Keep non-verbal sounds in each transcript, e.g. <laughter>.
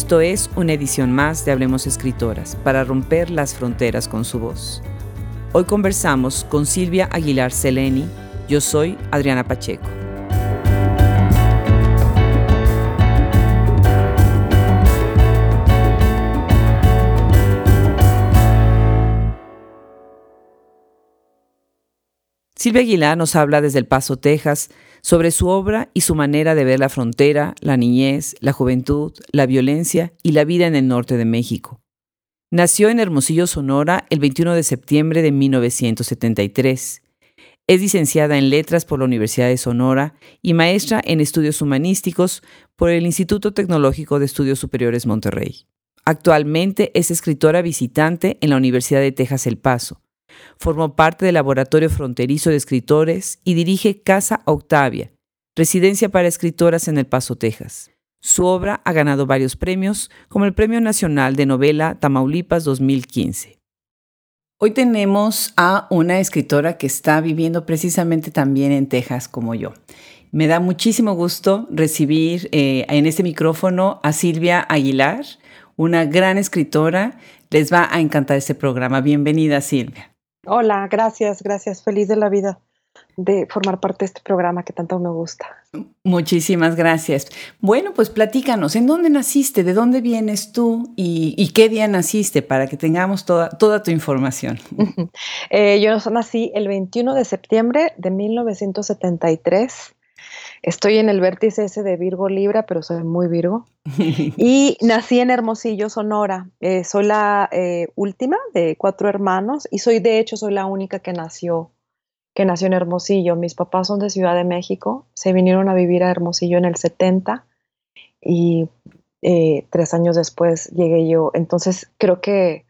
Esto es una edición más de Hablemos Escritoras para romper las fronteras con su voz. Hoy conversamos con Silvia Aguilar Seleni. Yo soy Adriana Pacheco. Silvia Aguilar nos habla desde El Paso, Texas, sobre su obra y su manera de ver la frontera, la niñez, la juventud, la violencia y la vida en el norte de México. Nació en Hermosillo, Sonora, el 21 de septiembre de 1973. Es licenciada en Letras por la Universidad de Sonora y maestra en Estudios Humanísticos por el Instituto Tecnológico de Estudios Superiores Monterrey. Actualmente es escritora visitante en la Universidad de Texas El Paso Formó parte del Laboratorio Fronterizo de Escritores y dirige Casa Octavia, residencia para escritoras en El Paso, Texas. Su obra ha ganado varios premios, como el Premio Nacional de Novela Tamaulipas 2015. Hoy tenemos a una escritora que está viviendo precisamente también en Texas como yo. Me da muchísimo gusto recibir eh, en este micrófono a Silvia Aguilar, una gran escritora. Les va a encantar este programa. Bienvenida, Silvia. Hola, gracias, gracias. Feliz de la vida de formar parte de este programa que tanto me gusta. Muchísimas gracias. Bueno, pues platícanos, ¿en dónde naciste? ¿De dónde vienes tú? ¿Y, qué día naciste para que tengamos toda, toda tu información? <laughs> Eh, yo nací el 21 de septiembre de 1973 Estoy en el vértice ese de Virgo Libra, pero soy muy Virgo. <laughs> y nací en Hermosillo, Sonora. Eh, soy la eh, última de cuatro hermanos y soy, de hecho, soy la única que nació, que nació en Hermosillo. Mis papás son de Ciudad de México. Se vinieron a vivir a Hermosillo en el 70 y eh, tres años después llegué yo. Entonces, creo que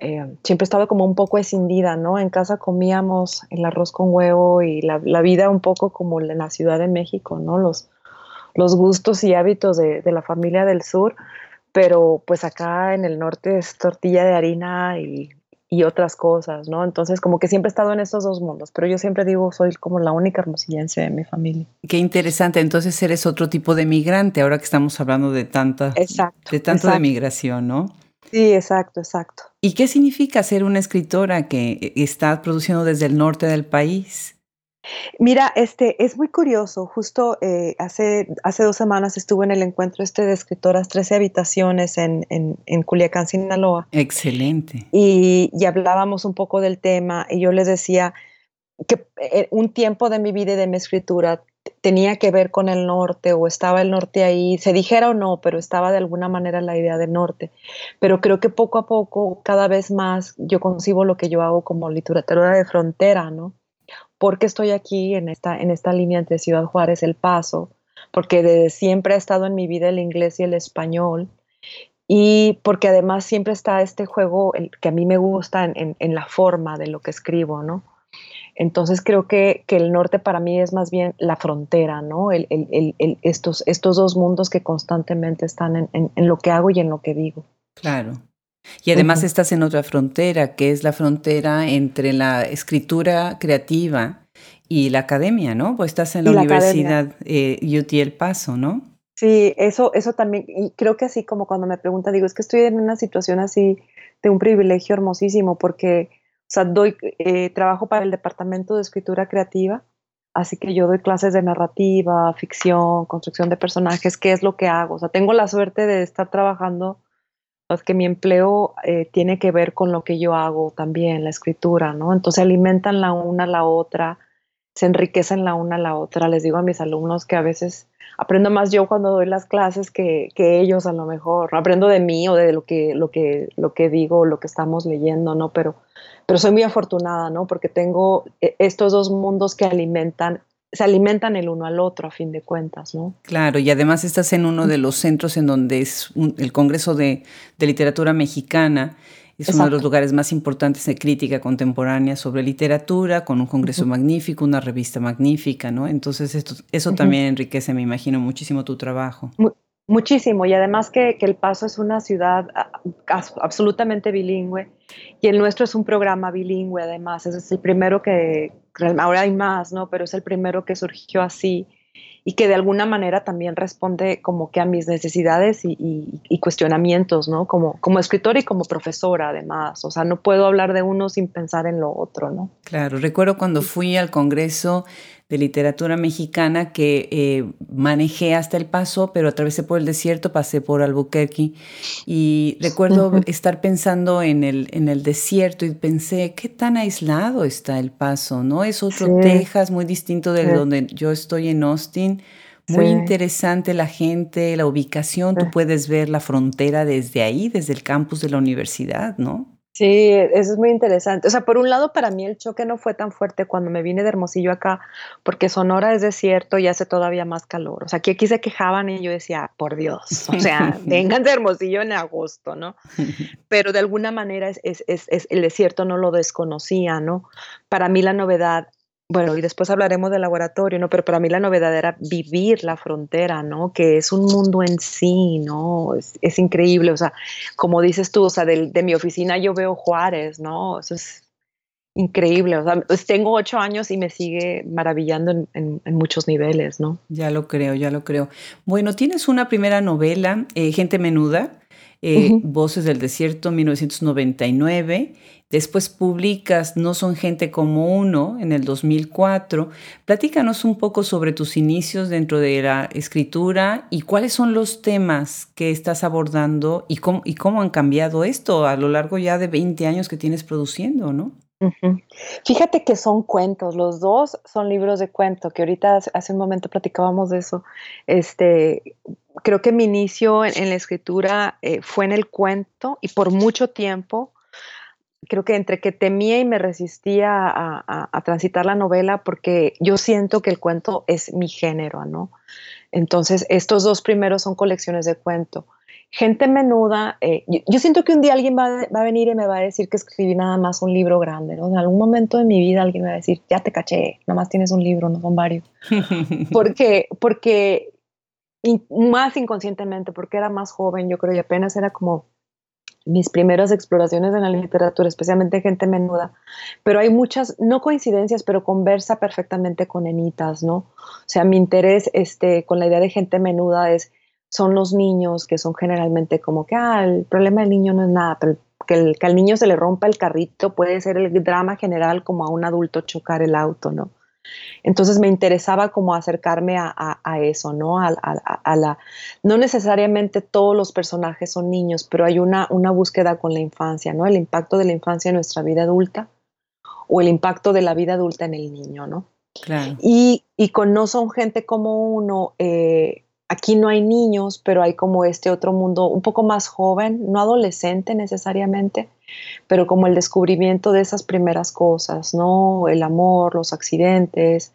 eh, siempre he estado como un poco escindida, ¿no? En casa comíamos el arroz con huevo y la, vida un poco como en la Ciudad de México, ¿no? Los, los gustos y hábitos de, la familia del sur, pero pues acá en el norte es tortilla de harina y, y, otras cosas, ¿no? Entonces como que siempre he estado en estos dos mundos, pero yo siempre digo soy como la única hermosillense de mi familia. Qué interesante, entonces eres otro tipo de migrante, ahora que estamos hablando de tanta, de tanto de migración, ¿no? Sí, exacto, exacto. ¿Y qué significa ser una escritora que está produciendo desde el norte del país? Mira, este es muy curioso. Justo eh, hace, hace dos semanas estuve en el encuentro este de escritoras 13 habitaciones en, en, en Culiacán, Sinaloa. Excelente. Y, y, hablábamos un poco del tema y yo les decía que eh, un tiempo de mi vida y de mi escritura tenía que ver con el norte o estaba el norte ahí, se dijera o no, pero estaba de alguna manera la idea del norte. Pero creo que poco a poco, cada vez más, yo concibo lo que yo hago como literatura de frontera, ¿no? Porque estoy aquí en esta, en esta línea entre Ciudad Juárez, El Paso, porque desde siempre ha estado en mi vida el inglés y el español, y porque además siempre está este juego que a mí me gusta en la forma de lo que escribo, ¿no? Entonces creo que, el norte para mí es más bien la frontera, ¿no? estos, estos dos mundos que constantemente están en, lo que hago y en lo que digo. Claro. Y además estás en otra frontera, que es la frontera entre la escritura creativa y la academia, ¿no? Pues estás en la, Universidad eh, UT El Paso, ¿no? Sí, eso, eso también, y creo que así como cuando me preguntan, digo, es que estoy en una situación así de un privilegio hermosísimo, porque o sea, doy eh, trabajo para el departamento de escritura creativa, así que yo doy clases de narrativa, ficción, construcción de personajes, qué es lo que hago. O sea, tengo la suerte de estar trabajando, pues que mi empleo eh, tiene que ver con lo que yo hago también, la escritura, ¿no? Entonces alimentan la una a la otra, se enriquecen la una a la otra. Les digo a mis alumnos que a veces aprendo más yo cuando doy las clases que, que ellos a lo mejor. Aprendo de mí o de lo que, lo que, lo que digo, lo que estamos leyendo, ¿no? Pero pero soy muy afortunada, ¿no? Porque tengo eh, estos dos mundos que alimentan, se alimentan el uno al otro a fin de cuentas, ¿no? Claro, y además estás en uno de los centros en donde es el Congreso de, Literatura Mexicana, es uno de los lugares más importantes de crítica contemporánea sobre literatura, con un congreso magnífico, una revista magnífica, ¿no? Entonces esto, eso también enriquece, me imagino, muchísimo tu trabajo. Muchísimo, y además que, El Paso es una ciudad absolutamente bilingüe y el nuestro es un programa bilingüe además, es el primero que, ahora hay más, ¿no? Pero es el primero que surgió así y que de alguna manera también responde como que a mis necesidades y, cuestionamientos, ¿no? Como, como escritora y como profesora además, o sea, no puedo hablar de uno sin pensar en lo otro, ¿no? Claro, recuerdo cuando fui al Congreso de literatura mexicana que eh, manejé hasta El Paso, pero atravesé por el desierto, pasé por Albuquerque y recuerdo estar pensando en el, en el desierto y pensé, ¿qué tan aislado está El Paso? ¿No? Es otro Texas muy distinto de donde yo estoy en Austin. Muy interesante la gente, la ubicación, tú puedes ver la frontera desde ahí, desde el campus de la universidad, ¿no? Sí, eso es muy interesante. O sea, por un lado, para mí el choque no fue tan fuerte cuando me vine de Hermosillo acá, porque Sonora es desierto y hace todavía más calor. O sea, aquí, aquí se quejaban y yo decía, por Dios, o sea, <laughs> vengan de Hermosillo en agosto, ¿no? <laughs> Pero de alguna manera es, es, es, el desierto no lo desconocía, ¿no? Para mí la novedad bueno, y después hablaremos del laboratorio, ¿no? Pero para mí la novedad era vivir la frontera, ¿no? Que es un mundo en sí, ¿no? Es, increíble, o sea, como dices tú, o sea, de, mi oficina yo veo Juárez, ¿no? Eso es increíble, o sea, pues tengo ocho años y me sigue maravillando en, muchos niveles, ¿no? Ya lo creo, ya lo creo. Bueno, tienes una primera novela, eh, Gente Menuda, eh, Voces del Desierto, 1999 Después publicas No son gente como uno en el 2004. Platícanos un poco sobre tus inicios dentro de la escritura y cuáles son los temas que estás abordando y cómo, y cómo han cambiado esto a lo largo ya de 20 años que tienes produciendo, ¿no? Fíjate que son cuentos, los dos son libros de cuento, que ahorita hace un momento platicábamos de eso. Este, creo que mi inicio en, la escritura eh, fue en el cuento y por mucho tiempo creo que entre que temía y me resistía a, transitar la novela porque yo siento que el cuento es mi género, ¿no? Entonces, estos dos primeros son colecciones de cuento. Gente menuda, eh, yo, siento que un día alguien va, a venir y me va a decir que escribí nada más un libro grande, ¿no? En algún momento de mi vida alguien me va a decir, ya te caché, nada más tienes un libro, no son varios. <laughs> porque, porque más inconscientemente, porque era más joven, yo creo, y apenas era como mis primeras exploraciones en la literatura, especialmente gente menuda, pero hay muchas, no coincidencias, pero conversa perfectamente con enitas, ¿no? O sea, mi interés este, con la idea de gente menuda es, son los niños que son generalmente como que, ah, el problema del niño no es nada, pero que, que al niño se le rompa el carrito puede ser el drama general como a un adulto chocar el auto, ¿no? Entonces me interesaba como acercarme a, eso, ¿no? A, la, no necesariamente todos los personajes son niños, pero hay una, una búsqueda con la infancia, ¿no? El impacto de la infancia en nuestra vida adulta o el impacto de la vida adulta en el niño, ¿no? Claro. Y, y con No son gente como uno, eh, aquí no hay niños, pero hay como este otro mundo un poco más joven, no adolescente necesariamente, pero como el descubrimiento de esas primeras cosas, ¿no? El amor, los accidentes,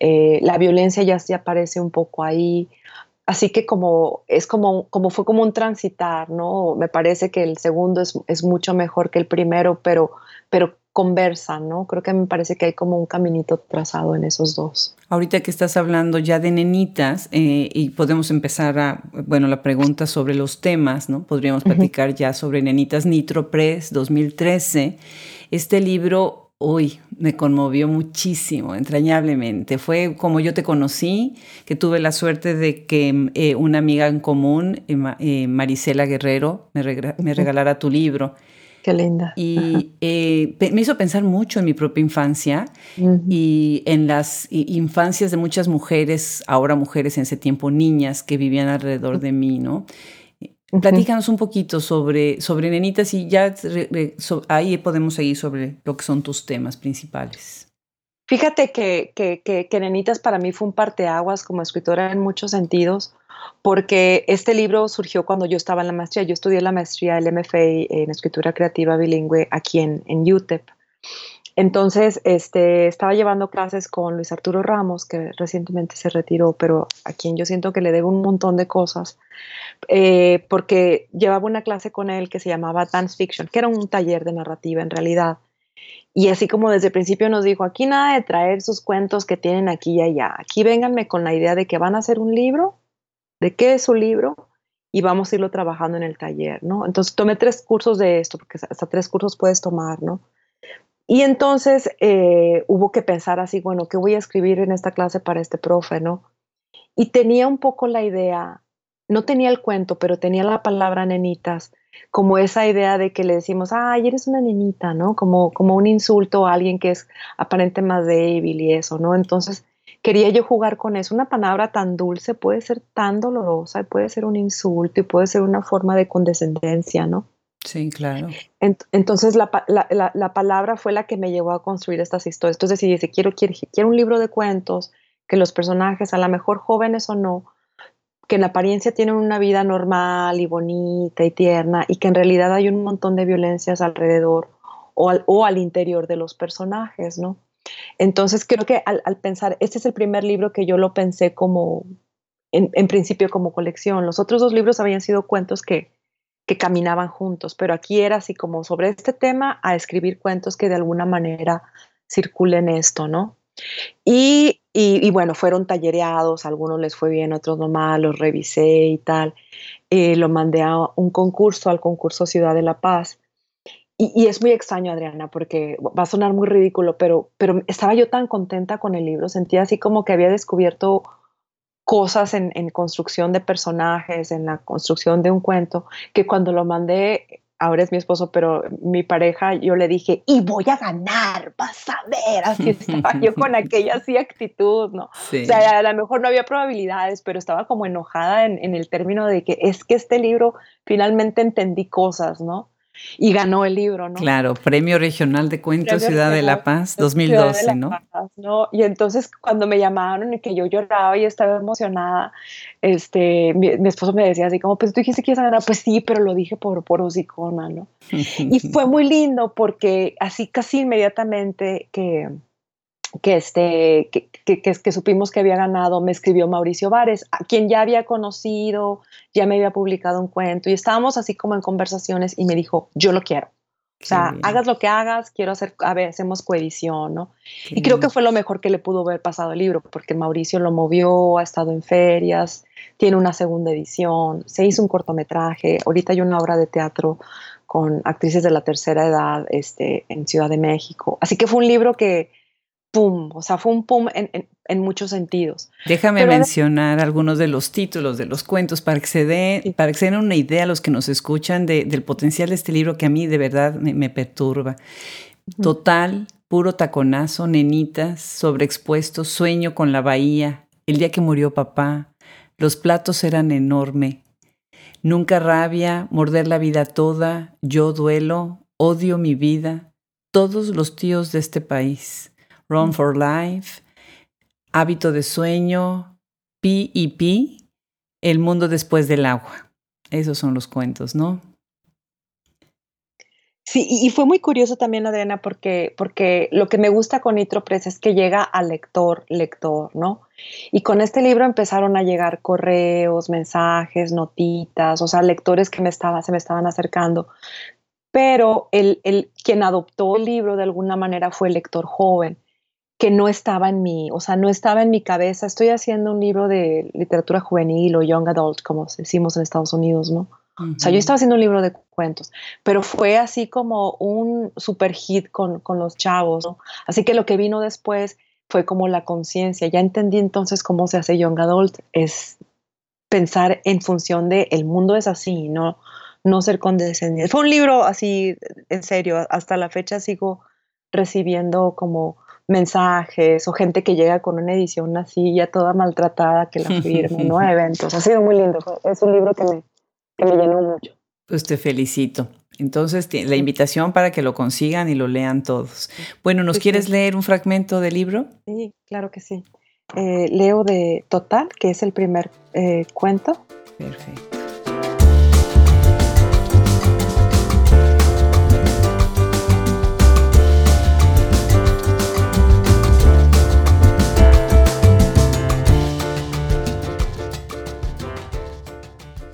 eh, la violencia ya se aparece un poco ahí. Así que como es como, como fue como un transitar, ¿no? Me parece que el segundo es, es mucho mejor que el primero, pero, pero conversan, ¿no? Creo que me parece que hay como un caminito trazado en esos dos. Ahorita que estás hablando ya de nenitas eh, y podemos empezar a, bueno, la pregunta sobre los temas, ¿no? Podríamos platicar ya sobre Nenitas Nitro Press 2013. Este libro, hoy me conmovió muchísimo, entrañablemente. Fue como yo te conocí, que tuve la suerte de que eh, una amiga en común, eh, Marisela Guerrero, me, me regalara tu libro. Qué linda. Y eh, me hizo pensar mucho en mi propia infancia y en las infancias de muchas mujeres, ahora mujeres en ese tiempo, niñas que vivían alrededor de mí, ¿no? Platícanos un poquito sobre, sobre nenitas y ya ahí podemos seguir sobre lo que son tus temas principales. Fíjate que, que, que, Nenitas para mí fue un parteaguas como escritora en muchos sentidos, porque este libro surgió cuando yo estaba en la maestría. Yo estudié la maestría del MFA en escritura creativa bilingüe aquí en, en UTEP. Entonces, este, estaba llevando clases con Luis Arturo Ramos, que recientemente se retiró, pero a quien yo siento que le debo un montón de cosas, eh, porque llevaba una clase con él que se llamaba Dance Fiction, que era un taller de narrativa en realidad. Y así como desde el principio nos dijo, aquí nada de traer sus cuentos que tienen aquí y allá, aquí vénganme con la idea de que van a hacer un libro, de qué es su libro, y vamos a irlo trabajando en el taller, ¿no? Entonces tomé tres cursos de esto, porque hasta tres cursos puedes tomar, ¿no? Y entonces eh, hubo que pensar así, bueno, ¿qué voy a escribir en esta clase para este profe, ¿no? y tenía un poco la idea, no tenía el cuento, pero tenía la palabra nenitas, como esa idea de que le decimos, ay, eres una nenita, ¿no? Como, como un insulto a alguien que es aparente más débil y eso, ¿no? Entonces quería yo jugar con eso. Una palabra tan dulce puede ser tan dolorosa, puede ser un insulto y puede ser una forma de condescendencia, ¿no? Sí, claro. entonces la, palabra fue la que me llevó a construir estas historias. Entonces si dice, quiero, quiero, quiero un libro de cuentos, que los personajes, a lo mejor jóvenes o no, que en apariencia tienen una vida normal y bonita y tierna y que en realidad hay un montón de violencias alrededor o al, o al interior de los personajes, ¿no? Entonces creo que al, pensar, este es el primer libro que yo lo pensé como, en, principio como colección. Los otros dos libros habían sido cuentos que, que caminaban juntos, pero aquí era así como sobre este tema a escribir cuentos que de alguna manera circulen esto, ¿no? Y, y, bueno, fueron tallereados, algunos les fue bien, otros no mal, los revisé y tal. Eh, lo mandé a un concurso, al concurso Ciudad de la Paz. Y, es muy extraño, Adriana, porque va a sonar muy ridículo, pero, pero estaba yo tan contenta con el libro, sentía así como que había descubierto cosas en, en, construcción de personajes, en la construcción de un cuento, que cuando lo mandé ahora es mi esposo, pero mi pareja, yo le dije, y voy a ganar, vas a ver, así estaba yo con <laughs> aquella así actitud, ¿no? O sea, a lo mejor no había probabilidades, pero estaba como enojada en, en, el término de que es que este libro finalmente entendí cosas, ¿no? Y ganó el libro, ¿no? Claro, Premio Regional de Cuentos Ciudad de la Paz 2012, ¿no? ¿no? Y entonces cuando me llamaron y que yo lloraba y estaba emocionada, este, mi, esposo me decía así como, pues tú dijiste que ibas a ganar, pues sí, pero lo dije por, por hocicona, ¿no? <laughs> y fue muy lindo porque así casi inmediatamente que que, este, que, que, que, supimos que había ganado, me escribió Mauricio Vares, a quien ya había conocido, ya me había publicado un cuento y estábamos así como en conversaciones y me dijo, yo lo quiero. O sea, hagas lo que hagas, quiero hacer, a ver, hacemos coedición, ¿no? y creo que fue lo mejor que le pudo haber pasado el libro, porque Mauricio lo movió, ha estado en ferias, tiene una segunda edición, se hizo un cortometraje, ahorita hay una obra de teatro con actrices de la tercera edad este, en Ciudad de México. Así que fue un libro que, pum, o sea, fue un pum en, muchos sentidos. Déjame mencionar algunos de los títulos de los cuentos para que se, dé, para que se den una idea a los que nos escuchan del potencial de este libro que a mí de verdad me, perturba. Total, puro taconazo, nenitas, sobreexpuesto, sueño con la bahía, el día que murió papá, los platos eran enorme. Nunca rabia, morder la vida toda, yo duelo, odio mi vida, todos los tíos de este país. Run for Life, Hábito de Sueño, y Pi, El Mundo Después del Agua. Esos son los cuentos, ¿no? Sí, y fue muy curioso también, Adriana, porque, porque lo que me gusta con Nitro Press es que llega al lector, lector, ¿no? Y con este libro empezaron a llegar correos, mensajes, notitas, o sea, lectores que me estaba, se me estaban acercando. Pero el, el, quien adoptó el libro de alguna manera fue el lector joven que no estaba en mí, o sea, no estaba en mi cabeza. Estoy haciendo un libro de literatura juvenil o young adult, como decimos en Estados Unidos, ¿no? O sea, yo estaba haciendo un libro de cuentos, pero fue así como un super hit con, con los chavos, ¿no? Así que lo que vino después fue como la conciencia. Ya entendí entonces cómo se hace young adult, es pensar en función de el mundo es así, no, no ser condescendiente. Fue un libro así, en serio, hasta la fecha sigo recibiendo como mensajes o gente que llega con una edición así ya toda maltratada que la firme, ¿no? <laughs> Eventos. Ha sido muy lindo. Es un libro que me, que me llenó mucho. Pues te felicito. Entonces, la invitación para que lo consigan y lo lean todos. Bueno, ¿nos quieres leer un fragmento del libro? Sí, claro que sí. Eh, leo de Total, que es el primer eh, cuento. Perfecto.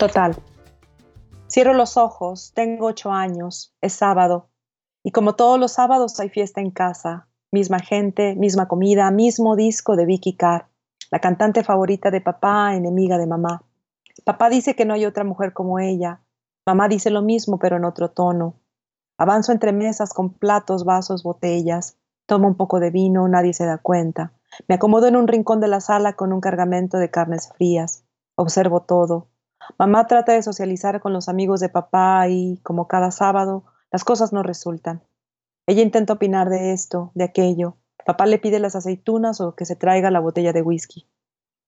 Total. Cierro los ojos, tengo ocho años, es sábado, y como todos los sábados hay fiesta en casa, misma gente, misma comida, mismo disco de Vicky Carr, la cantante favorita de papá, enemiga de mamá. Papá dice que no hay otra mujer como ella, mamá dice lo mismo pero en otro tono. Avanzo entre mesas con platos, vasos, botellas, tomo un poco de vino, nadie se da cuenta. Me acomodo en un rincón de la sala con un cargamento de carnes frías. Observo todo. Mamá trata de socializar con los amigos de papá y, como cada sábado, las cosas no resultan. Ella intenta opinar de esto, de aquello. Papá le pide las aceitunas o que se traiga la botella de whisky.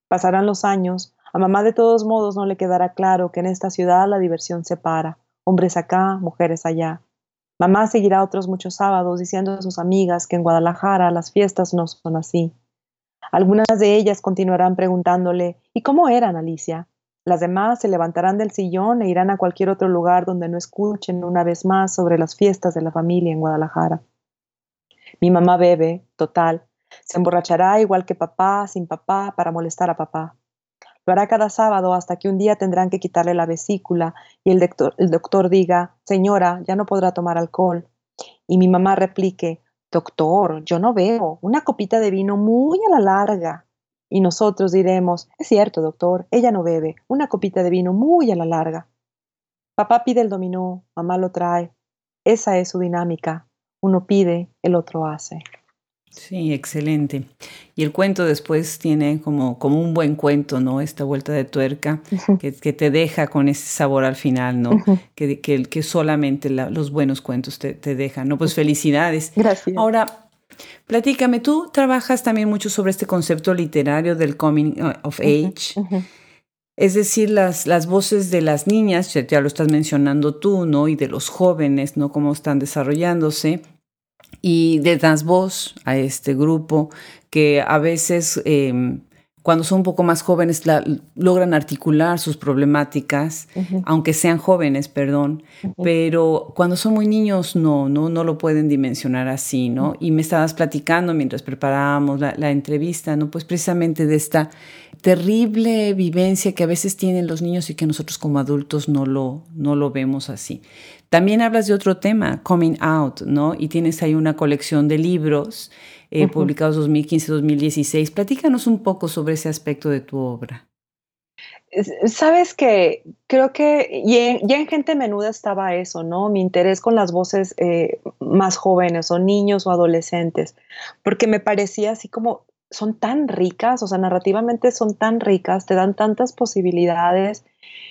Pasarán los años. A mamá de todos modos no le quedará claro que en esta ciudad la diversión se para. Hombres acá, mujeres allá. Mamá seguirá otros muchos sábados diciendo a sus amigas que en Guadalajara las fiestas no son así. Algunas de ellas continuarán preguntándole ¿Y cómo eran, Alicia? Las demás se levantarán del sillón e irán a cualquier otro lugar donde no escuchen una vez más sobre las fiestas de la familia en Guadalajara. Mi mamá bebe, total. Se emborrachará igual que papá, sin papá, para molestar a papá. Lo hará cada sábado hasta que un día tendrán que quitarle la vesícula y el doctor, el doctor diga, señora, ya no podrá tomar alcohol. Y mi mamá replique, doctor, yo no veo, una copita de vino muy a la larga. Y nosotros diremos, es cierto, doctor, ella no bebe, una copita de vino muy a la larga. Papá pide el dominó, mamá lo trae. Esa es su dinámica. Uno pide, el otro hace. Sí, excelente. Y el cuento después tiene como, como un buen cuento, ¿no? Esta vuelta de tuerca que, te deja con ese sabor al final, ¿no? que, que, que, solamente los buenos cuentos te, te, dejan, ¿no? Pues felicidades. Gracias. Ahora, Platícame, tú trabajas también mucho sobre este concepto literario del coming uh, of age. Es decir, las, las voces de las niñas, ya, lo estás mencionando tú, ¿no? Y de los jóvenes, ¿no? Cómo están desarrollándose. Y de das voz a este grupo que a veces em, cuando son un poco más jóvenes logran articular sus problemáticas, aunque sean jóvenes, perdón, pero cuando son muy niños no, no, no lo pueden dimensionar así, ¿no? Y me estabas platicando mientras preparábamos la, la, entrevista, ¿no? Pues precisamente de esta terrible vivencia que a veces tienen los niños y que nosotros como adultos no lo, no lo vemos así. También hablas de otro tema, coming out, ¿no? Y tienes ahí una colección de libros eh, publicados 2015-2016. Platícanos un poco sobre ese aspecto de tu obra. Sabes que creo que ya en, Gente Menuda estaba eso, ¿no? Mi interés con las voces eh, más jóvenes o niños o adolescentes, porque me parecía así como son tan ricas, o sea, narrativamente son tan ricas, te dan tantas posibilidades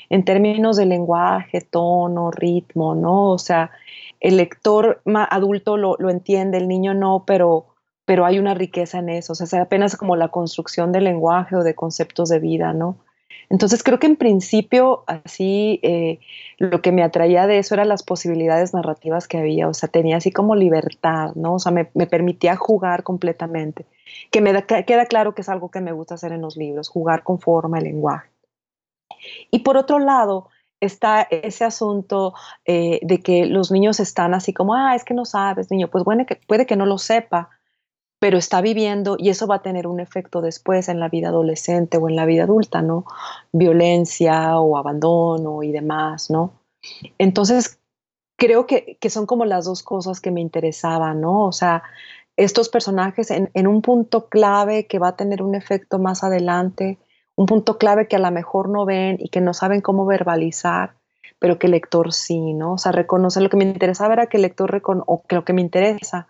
en términos de lenguaje, tono, ritmo, ¿no? O sea, el lector adulto lo, lo entiende, el niño no, pero pero hay una riqueza en eso, o sea, apenas como la construcción del lenguaje o de conceptos de vida, ¿no? Entonces creo que en principio así eh, lo que me atraía de eso eran las posibilidades narrativas que había, o sea, tenía así como libertad, ¿no? O sea, me, permitía jugar completamente, que me queda claro que es algo que me gusta hacer en los libros, jugar con forma, el lenguaje. Y por otro lado, está ese asunto eh, de que los niños están así como, ah, es que no sabes, niño, pues bueno, puede que no lo sepa, pero está viviendo y eso va a tener un efecto después en la vida adolescente o en la vida adulta, ¿no? Violencia o abandono y demás, ¿no? Entonces, creo que, son como las dos cosas que me interesaban, ¿no? O sea, estos personajes en, en, un punto clave que va a tener un efecto más adelante, un punto clave que a lo mejor no ven y que no saben cómo verbalizar, pero que el lector sí, ¿no? O sea, reconocer lo que me interesaba era que el lector o que lo que me interesa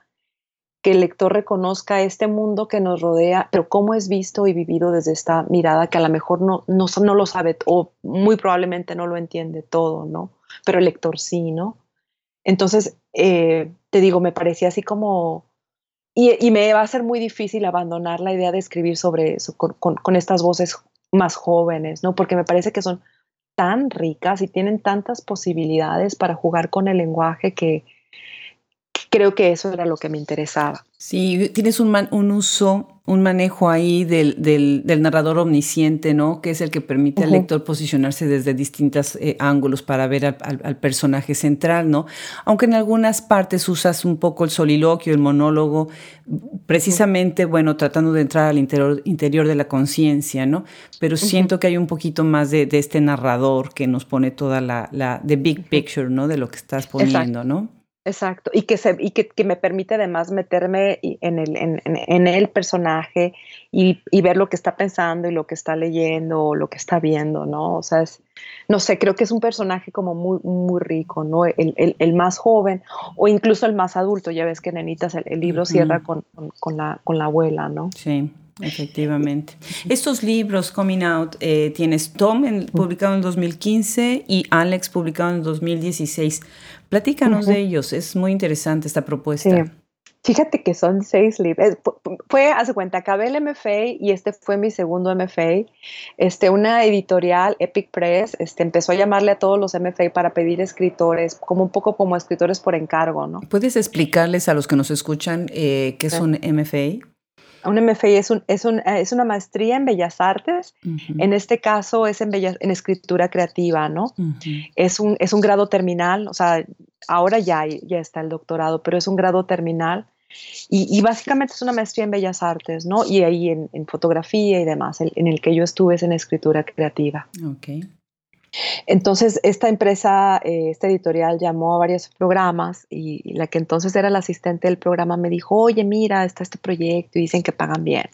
que el lector reconozca este mundo que nos rodea, pero cómo es visto y vivido desde esta mirada que a lo mejor no, no, no lo sabe o muy probablemente no lo entiende todo, ¿no? Pero el lector sí, ¿no? Entonces, eh, te digo, me parecía así como... Y, me va a ser muy difícil abandonar la idea de escribir sobre eso con, con estas voces más jóvenes, ¿no? Porque me parece que son tan ricas y tienen tantas posibilidades para jugar con el lenguaje que, creo que eso era lo que me interesaba. Sí, tienes un, un uso, un manejo ahí del, del, narrador omnisciente, ¿no? Que es el que permite al lector posicionarse desde distintos eh, ángulos para ver al, personaje central, ¿no? Aunque en algunas partes usas un poco el soliloquio, el monólogo, precisamente, bueno, tratando de entrar al interior, interior de la conciencia, ¿no? Pero siento que hay un poquito más de, de, este narrador que nos pone toda la, la the big picture, ¿no? De lo que estás poniendo, ¿no? Exacto, y que, se, y que, me permite además meterme en el, en, el personaje y, ver lo que está pensando y lo que está leyendo o lo que está viendo, ¿no? O sea, no sé, creo que es un personaje como muy, muy rico, ¿no? El, más joven o incluso el más adulto, ya ves que Nenitas, el, libro cierra con, la, con la abuela, ¿no? Sí. Efectivamente. Estos libros, Coming Out, eh, tienes Tom publicado en 2015 y Alex publicado en 2016. Platícanos de ellos, es muy interesante esta propuesta. Fíjate que son seis libros. Fue, hace cuenta, acabé el MFA y este fue mi segundo MFA. Este, una editorial, Epic Press, este, empezó a llamarle a todos los MFA para pedir escritores, como un poco como escritores por encargo, ¿no? ¿Puedes explicarles a los que nos escuchan eh, qué es un MFA? Un MFA es, un, es, un, es, una maestría en Bellas Artes, en este caso es en, en escritura creativa, ¿no? es, un, es un grado terminal, o sea, ahora ya, ya está el doctorado, pero es un grado terminal y, básicamente es una maestría en Bellas Artes, ¿no? Y ahí en, fotografía y demás, en el que yo estuve es en escritura creativa. Ok. Entonces, esta empresa, eh, esta editorial llamó a varios programas y, la que entonces era la asistente del programa me dijo, oye, mira, está este proyecto y dicen que pagan bien.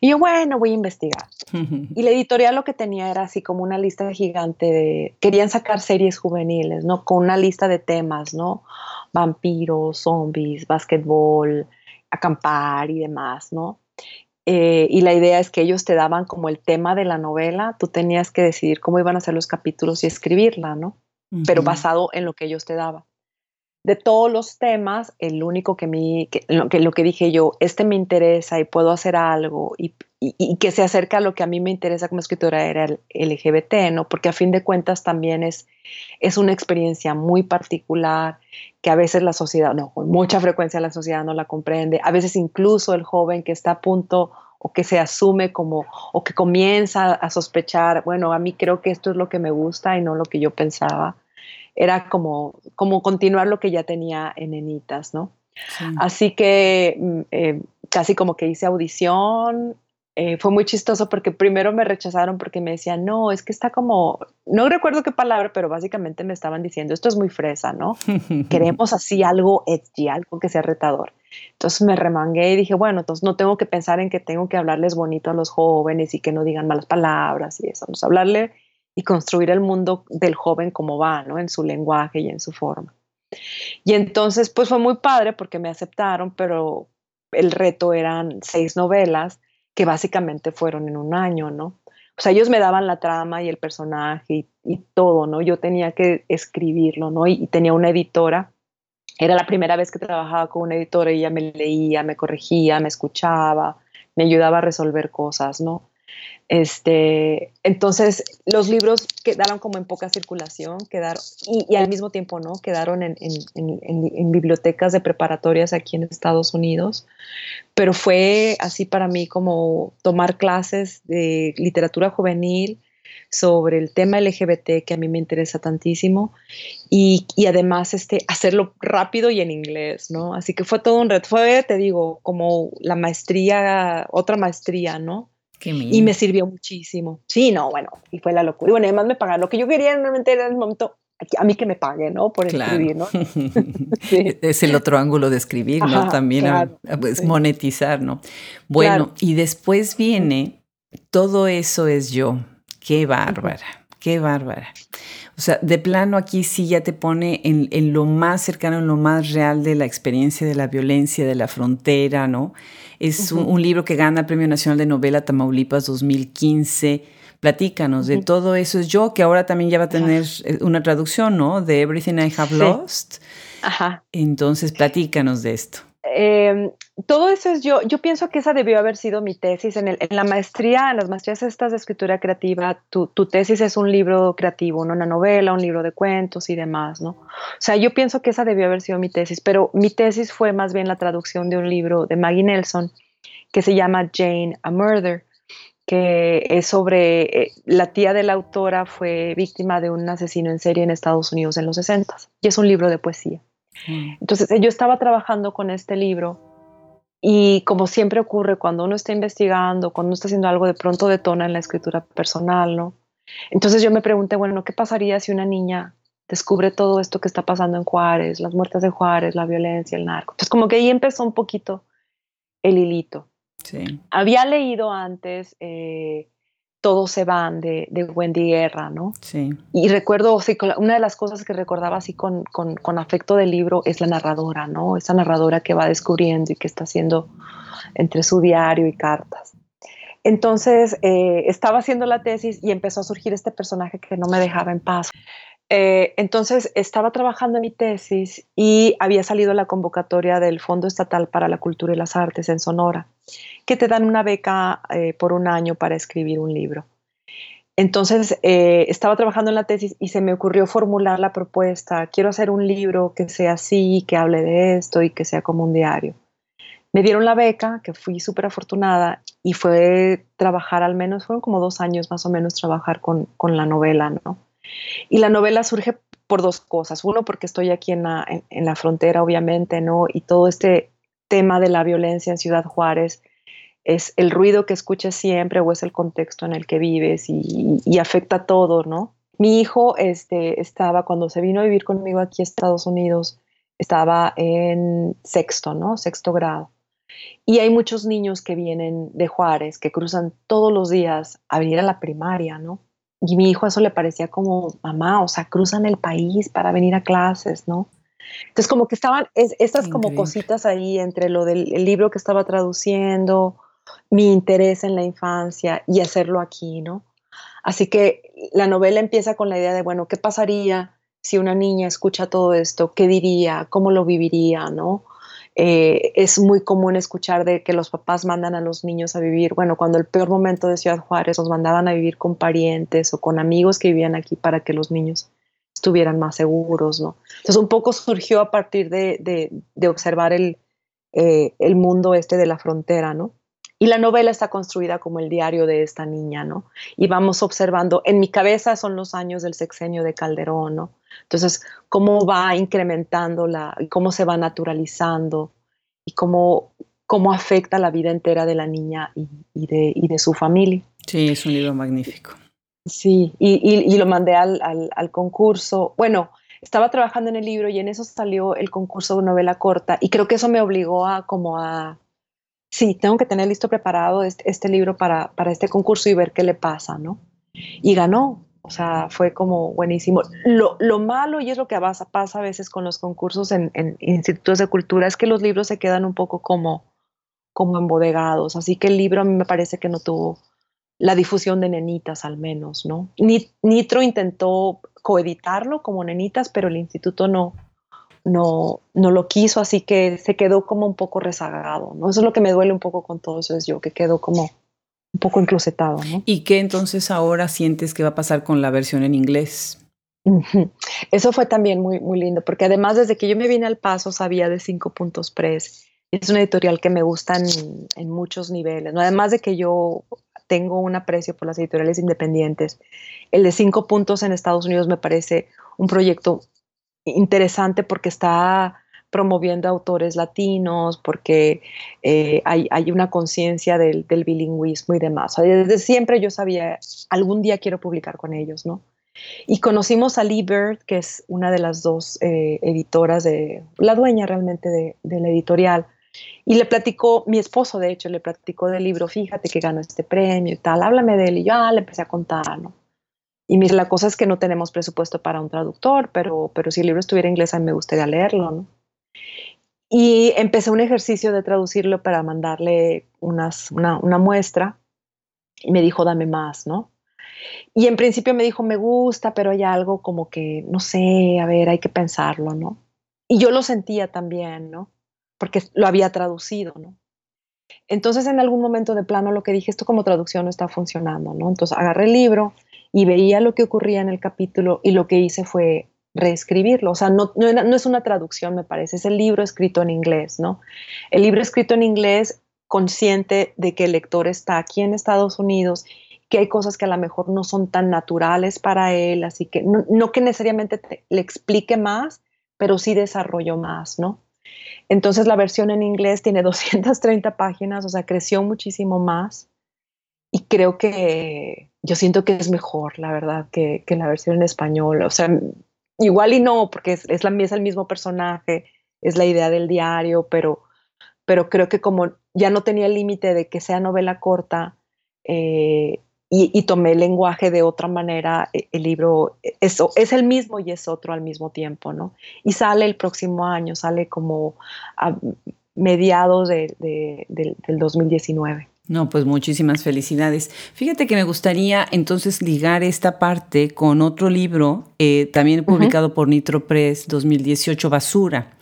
Y yo, bueno, voy a investigar. y la editorial lo que tenía era así como una lista gigante de, querían sacar series juveniles, ¿no? Con una lista de temas, ¿no? Vampiros, zombies, básquetbol, acampar y demás, ¿no? Eh, y la idea es que ellos te daban como el tema de la novela, tú tenías que decidir cómo iban a ser los capítulos y escribirla, ¿no? Pero basado en lo que ellos te daban. De todos los temas, el único que, me, lo, que lo que dije yo, este me interesa y puedo hacer algo y, y, que se acerca a lo que a mí me interesa como escritora era el LGBT, ¿no? Porque a fin de cuentas también es, es una experiencia muy particular que a veces la sociedad, no, con mucha frecuencia la sociedad no la comprende, a veces incluso el joven que está a punto o que se asume como, o que comienza a sospechar, bueno, a mí creo que esto es lo que me gusta y no lo que yo pensaba, era como, como continuar lo que ya tenía en Enitas, ¿no? Así que mm, eh, casi como que hice audición, eh, fue muy chistoso porque primero me rechazaron porque me decían, no, es que está como, no recuerdo qué palabra, pero básicamente me estaban diciendo, esto es muy fresa, ¿no? <laughs> Queremos así algo edgy, algo que sea retador. Entonces me remangué y dije, bueno, entonces no tengo que pensar en que tengo que hablarles bonito a los jóvenes y que no digan malas palabras y eso, vamos a hablarle y construir el mundo del joven como va, ¿no? En su lenguaje y en su forma. Y entonces, pues fue muy padre porque me aceptaron, pero el reto eran seis novelas que básicamente fueron en un año, ¿no? O sea, ellos me daban la trama y el personaje y, todo, ¿no? Yo tenía que escribirlo, ¿no? Y, tenía una editora. Era la primera vez que trabajaba con una editora y ella me leía, me corregía, me escuchaba, me ayudaba a resolver cosas, ¿no? Este, entonces, los libros quedaron como en poca circulación, quedaron, y, al mismo tiempo, ¿no? Quedaron en, bibliotecas de preparatorias aquí en Estados Unidos, pero fue así para mí como tomar clases de literatura juvenil sobre el tema LGBT que a mí me interesa tantísimo y, y, además este, hacerlo rápido y en inglés, ¿no? Así que fue todo un reto, fue, te digo, como la maestría, otra maestría, ¿no? Y me sirvió muchísimo. Sí, no, bueno, y fue la locura. Y bueno, además me pagaron. Lo que yo quería realmente era el momento, a mí que me paguen, ¿no? Por escribir, ¿no? <laughs> Es el otro ángulo de escribir, ¿no? También es pues, monetizar, ¿no? Bueno, y después viene, todo eso es yo. Qué bárbara, qué bárbara. O sea, de plano aquí sí ya te pone en, en, lo más cercano, en lo más real de la experiencia de la violencia, de la frontera, ¿no? Es un, libro que gana el Premio Nacional de Novela Tamaulipas 2015. Platícanos de todo eso. Es yo, que ahora también ya va a tener eh, una traducción, ¿no? De Everything I Have Lost. Ajá. Entonces, platícanos de esto. Em, todo eso es yo, yo pienso que esa debió haber sido mi tesis en, el, en la maestría, en las maestrías estas de escritura creativa, tu, tu, tesis es un libro creativo, ¿no? una novela, un libro de cuentos y demás, ¿no? O sea, yo pienso que esa debió haber sido mi tesis, pero mi tesis fue más bien la traducción de un libro de Maggie Nelson que se llama Jane a Murder, que es sobre, eh, la tía de la autora fue víctima de un asesino en serie en Estados Unidos en los 60 y es un libro de poesía. Entonces yo estaba trabajando con este libro y como siempre ocurre cuando uno está investigando, cuando uno está haciendo algo, de pronto detona en la escritura personal, ¿no? Entonces yo me pregunté, bueno, ¿qué pasaría si una niña descubre todo esto que está pasando en Juárez, las muertes de Juárez, la violencia, el narco? Entonces como que ahí empezó un poquito el hilito. Sí. Había leído antes eh, todos se van de, Wendy Guerra, ¿no? Sí. Y recuerdo, una de las cosas que recordaba así con, afecto del libro es la narradora, ¿no? Esa narradora que va descubriendo y que está haciendo entre su diario y cartas. Entonces eh, estaba haciendo la tesis y empezó a surgir este personaje que no me dejaba en paz. Eh, entonces estaba trabajando en mi tesis y había salido la convocatoria del Fondo Estatal para la Cultura y las Artes en Sonora, que te dan una beca eh, por un año para escribir un libro. Entonces estaba trabajando en la tesis y se me ocurrió formular la propuesta, quiero hacer un libro que sea así, que hable de esto y que sea como un diario. Me dieron la beca, que fui súper afortunada, y fue trabajar al menos, fueron como dos años más o menos trabajar con, con la novela, ¿no? Y la novela surge por dos cosas. Uno, porque estoy aquí en la, frontera, obviamente, ¿no? Y todo este tema de la violencia en Ciudad Juárez es el ruido que escuchas siempre o es el contexto en el que vives y, y afecta a todo, ¿no? Mi hijo este, estaba, cuando se vino a vivir conmigo aquí a Estados Unidos, estaba en sexto, ¿no? Sexto grado. Y hay muchos niños que vienen de Juárez, que cruzan todos los días a venir a la primaria, ¿no? Y mi hijo eso le parecía como, mamá, o sea, cruzan el país para venir a clases, ¿no? Entonces como que estaban estas como cositas ahí entre lo del libro que estaba traduciendo, mi interés en la infancia y hacerlo aquí, ¿no? Así que la novela empieza con la idea de, bueno, ¿qué pasaría si una niña escucha todo esto? ¿Qué diría? ¿Cómo lo viviría? ¿No? Eh, es muy común escuchar de que los papás mandan a los niños a vivir, bueno, cuando el peor momento de Ciudad Juárez los mandaban a vivir con parientes o con amigos que vivían aquí para que los niños estuvieran más seguros, ¿no? Entonces un poco <laughs> surgió a partir de, observar el, eh, el mundo este de la frontera, ¿no? Y la novela está construida como el diario de esta niña, ¿no? Y vamos observando, en mi cabeza son los años del sexenio de Calderón, ¿no? Entonces, cómo va incrementando la, cómo se va naturalizando y cómo, cómo afecta la vida entera de la niña y, de, y de, su familia. Sí, es un libro magnífico. Sí, y, y, lo mandé al, al, al, concurso. Bueno, estaba trabajando en el libro y en eso salió el concurso de novela corta y creo que eso me obligó a como a sí, tengo que tener listo preparado este, este, libro para, para este concurso y ver qué le pasa, ¿no? Y ganó, o sea, fue como buenísimo. Lo, lo, malo, y es lo que pasa, a veces con los concursos en, en, institutos de cultura, es que los libros se quedan un poco como, como embodegados. Así que el libro a mí me parece que no tuvo la difusión de Nenitas al menos, ¿no? Nitro intentó coeditarlo como Nenitas, pero el instituto no, no, no lo quiso, así que se quedó como un poco rezagado, ¿no? Eso es lo que me duele un poco con todo eso, es yo, que quedó como un poco enclosetado, ¿no? ¿Y qué entonces ahora sientes que va a pasar con la versión en inglés? Eso fue también muy, muy lindo, porque además desde que yo me vine al paso sabía de cinco puntos press. Es una editorial que me gusta en, en muchos niveles, ¿no? Además de que yo tengo un aprecio por las editoriales independientes. El de cinco puntos en Estados Unidos me parece un proyecto interesante porque está promoviendo autores latinos, porque eh, hay, una conciencia del, bilingüismo y demás. desde siempre yo sabía, algún día quiero publicar con ellos, ¿no? Y conocimos a Lee Bird, que es una de las dos eh, editoras, de, la dueña realmente de, la editorial, y le platicó, mi esposo de hecho, le platicó del libro, fíjate que ganó este premio y tal, háblame de él, y yo ah, le empecé a contar, ¿no? Y la cosa es que no tenemos presupuesto para un traductor, pero, pero si el libro estuviera en inglés, a mí me gustaría leerlo, ¿no? Y empecé un ejercicio de traducirlo para mandarle unas, una, una muestra y me dijo, dame más, ¿no? Y en principio me dijo, me gusta, pero hay algo como que, no sé, a ver, hay que pensarlo, ¿no? Y yo lo sentía también, ¿no? Porque lo había traducido, ¿no? Entonces en algún momento de plano lo que dije, esto como traducción no está funcionando, ¿no? Entonces agarré el libro, y veía lo que ocurría en el capítulo y lo que hice fue reescribirlo. O sea, no, no, es una traducción, me parece, es el libro escrito en inglés, ¿no? El libro escrito en inglés consciente de que el lector está aquí en Estados Unidos, que hay cosas que a lo mejor no son tan naturales para él, así que no, que necesariamente le explique más, pero sí desarrolló más, ¿no? Entonces la versión en inglés tiene <laughs> 230 páginas, o sea, creció muchísimo más y creo que yo siento que es mejor, la verdad, que, la versión en español. O sea, igual y no, porque es, es, la, es el mismo personaje, es la idea del diario, pero, pero creo que como ya no tenía el límite de que sea novela corta eh, y, tomé el lenguaje de otra manera, e, el libro es, es el mismo y es otro al mismo tiempo, ¿no? Y sale el próximo año, sale como a mediados de, de, del, del 2019. No, pues muchísimas felicidades. Fíjate que me gustaría entonces ligar esta parte con otro libro, eh, también publicado por Nitro Press 2018, Basura,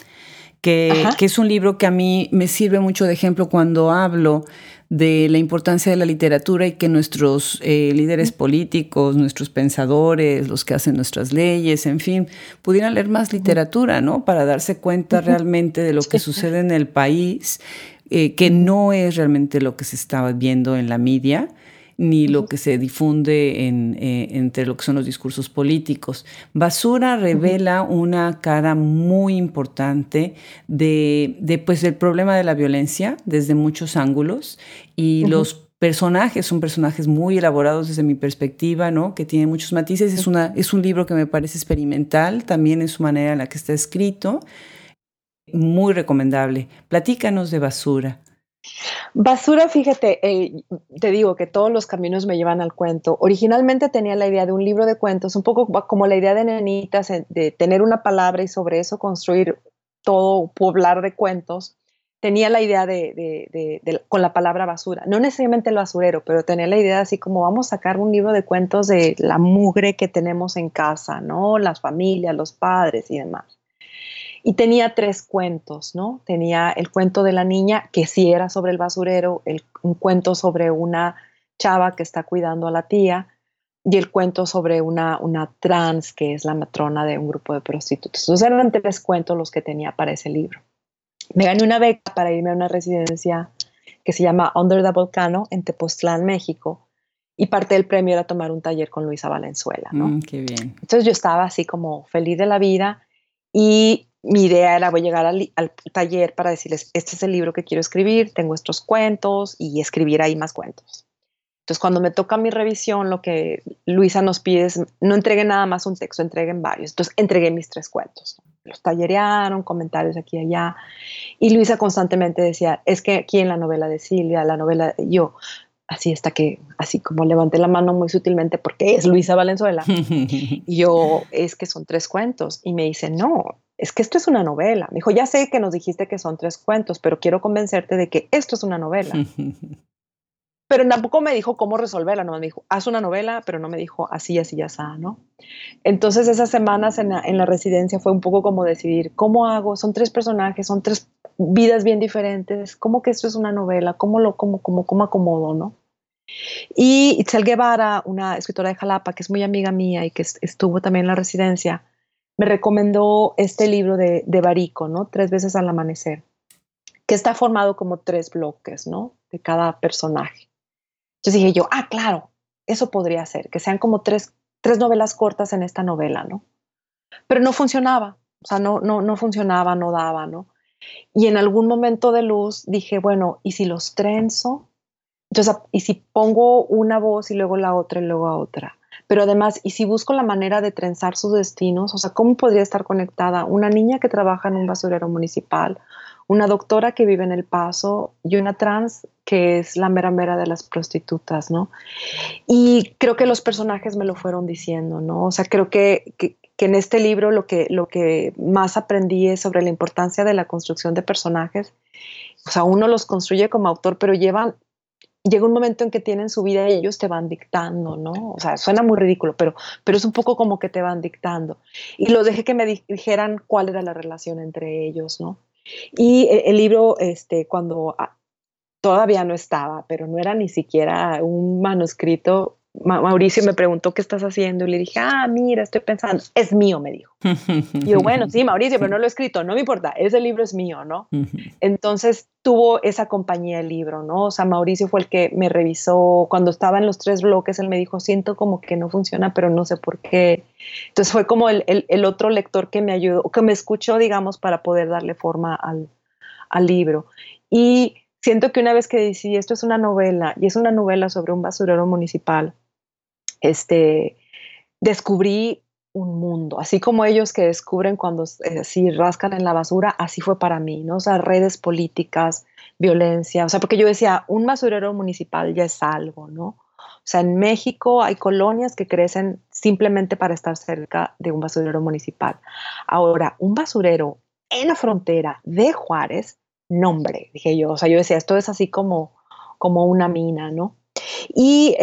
que, que, es un libro que a mí me sirve mucho de ejemplo cuando hablo de la importancia de la literatura y que nuestros eh, líderes políticos, nuestros pensadores, los que hacen nuestras leyes, en fin, pudieran leer más literatura, ¿no? Para darse cuenta realmente de lo que sucede en el país, eh, que no es realmente lo que se estaba viendo en la media ni lo que se difunde en, eh, entre lo que son los discursos políticos. Basura revela una cara muy importante de, de, pues, del problema de la violencia desde muchos ángulos y los personajes son personajes muy elaborados desde mi perspectiva, ¿no? Que tienen muchos matices. Es, una, es un libro que me parece experimental también en su manera en la que está escrito. Muy recomendable. Platícanos de Basura. Basura, fíjate, eh, te digo que todos los caminos me llevan al cuento. Originalmente tenía la idea de un libro de cuentos, un poco como la idea de Nenitas, de tener una palabra y sobre eso construir todo, poblar de cuentos. Tenía la idea de, con la palabra basura, no necesariamente el basurero, pero tenía la idea así como vamos a sacar un libro de cuentos de la mugre que tenemos en casa, ¿no? Las familias, los padres y demás. Y tenía tres cuentos, ¿no? Tenía el cuento de la niña, que sí era sobre el basurero, el, un cuento sobre una chava que está cuidando a la tía, y el cuento sobre una, una trans que es la matrona de un grupo de prostitutas. Entonces eran tres cuentos los que tenía para ese libro. Me gané una beca para irme a una residencia que se llama Under the Volcano en Tepoztlán, México, y parte del premio era tomar un taller con Luisa Valenzuela, ¿no? Mm, qué bien. Entonces yo estaba así como feliz de la vida y mi idea era voy a llegar al, taller para decirles, este es el libro que quiero escribir, tengo estos cuentos y escribir ahí más cuentos. Entonces, cuando me toca mi revisión, lo que Luisa nos pide es, no entreguen nada más un texto, entreguen varios. Entonces, entregué mis tres cuentos. Los tallerearon, comentarios aquí y allá. Y Luisa constantemente decía, es que aquí en la novela de Silvia, la novela, yo, así hasta que, así como levanté la mano muy sutilmente porque es Luisa Valenzuela. <laughs> y yo, es que son tres cuentos. Y me dice, no, es que esto es una novela. Me dijo, ya sé que nos dijiste que son tres cuentos, pero quiero convencerte de que esto es una novela. <laughs> pero tampoco me dijo cómo resolverla, no me dijo, haz una novela, pero no me dijo así, así, ya está, ¿no? Entonces esas semanas en la, residencia fue un poco como decidir, ¿cómo hago? Son tres personajes, son tres vidas bien diferentes, ¿cómo que esto es una novela? ¿Cómo lo, cómo, cómo, cómo acomodo, no? Y Itzel Guevara, una escritora de Jalapa, que es muy amiga mía y que estuvo también en la residencia, me recomendó este libro de, de Barico, ¿no? Tres veces al amanecer, que está formado como tres bloques, ¿no? De cada personaje. Entonces dije yo, ah, claro, eso podría ser, que sean como tres, tres novelas cortas en esta novela, ¿no? Pero no funcionaba, o sea, no, no, no funcionaba, no daba, ¿no? Y en algún momento de luz dije, bueno, ¿y si los trenzo? Entonces, ¿y si pongo una voz y luego la otra y luego a otra? Pero además, ¿y si busco la manera de trenzar sus destinos? O sea, ¿cómo podría estar conectada una niña que trabaja en un basurero municipal, una doctora que vive en El Paso y una trans que es la mera mera de las prostitutas, ¿no? Y creo que los personajes me lo fueron diciendo, ¿no? O sea, creo que, que, en este libro lo que, lo que más aprendí es sobre la importancia de la construcción de personajes. O sea, uno los construye como autor, pero llevan llega un momento en que tienen su vida y ellos te van dictando, ¿no? O sea, suena muy ridículo, pero, pero es un poco como que te van dictando. Y los dejé que me dijeran cuál era la relación entre ellos, ¿no? Y e, el libro, este, cuando ah, todavía no estaba, pero no era ni siquiera un manuscrito, Mauricio me preguntó qué estás haciendo y le dije, ah, mira, estoy pensando, es mío, me dijo. y yo, bueno, sí, Mauricio, pero no lo he escrito, no me importa, ese libro es mío, ¿no? Entonces tuvo esa compañía el libro, ¿no? O sea, Mauricio fue el que me revisó cuando estaba en los tres bloques, él me dijo, siento como que no funciona, pero no sé por qué. Entonces fue como el, el, otro lector que me ayudó, que me escuchó, digamos, para poder darle forma al, al libro. Y siento que una vez que decidí, esto es una novela, y es una novela sobre un basurero municipal, este, descubrí un mundo, así como ellos que descubren cuando eh, si rascan en la basura, así fue para mí, ¿no? O sea, redes políticas, violencia, o sea, porque yo decía, un basurero municipal ya es algo, ¿no? O sea, en México hay colonias que crecen simplemente para estar cerca de un basurero municipal. Ahora, un basurero en la frontera de Juárez, nombre, dije yo, o sea, yo decía, esto es así como como una mina, ¿no? Y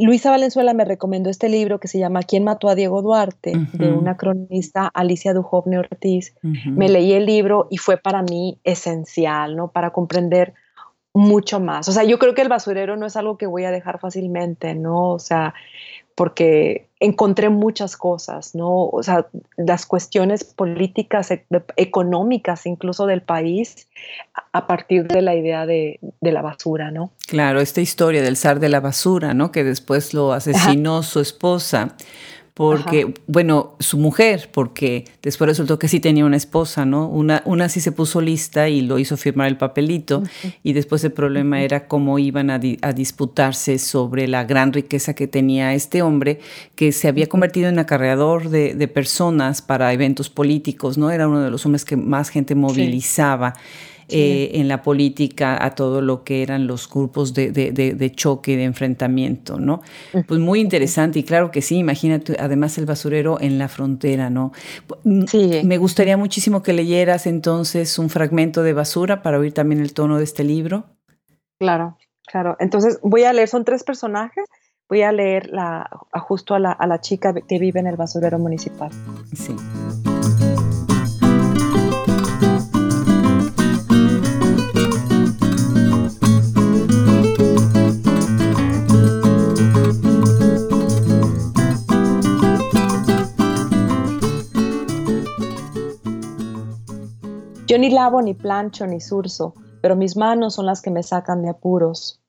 Luisa Valenzuela me recomendó este libro que se llama ¿Quién mató a Diego Duarte? de una cronista, Alicia Dujovne Ortiz. Me leí el libro y fue para mí esencial, ¿no? Para comprender mucho más. O sea, yo creo que el basurero no es algo que voy a dejar fácilmente, ¿no? O sea, porque encontré muchas cosas, ¿no? O sea, las cuestiones políticas, e, económicas incluso del país, a partir de la idea de, la basura, ¿no? Claro, esta historia del zar de la basura, ¿no? Que después lo asesinó su esposa porque, bueno, su mujer, porque después resultó que sí tenía una esposa, ¿no? Una, una sí se puso lista y lo hizo firmar el papelito, y después el problema era cómo iban a, disputarse sobre la gran riqueza que tenía este hombre, que se había convertido en acarreador de, de personas para eventos políticos, ¿no? Era uno de los hombres que más gente movilizaba. Eh, en la política a todo lo que eran los grupos de, de, de, choque, de enfrentamiento, ¿no? Pues muy interesante y claro que sí, imagínate, además el basurero en la frontera, ¿no? Mm, sí. Me gustaría muchísimo que leyeras entonces un fragmento de basura para oír también el tono de este libro. Claro, claro. Entonces voy a leer, son tres personajes voy a leer la, justo a la, a la, chica que vive en el basurero municipal. Sí. Yo ni lavo, ni plancho, ni surso, pero mis manos son las que me sacan de apuros,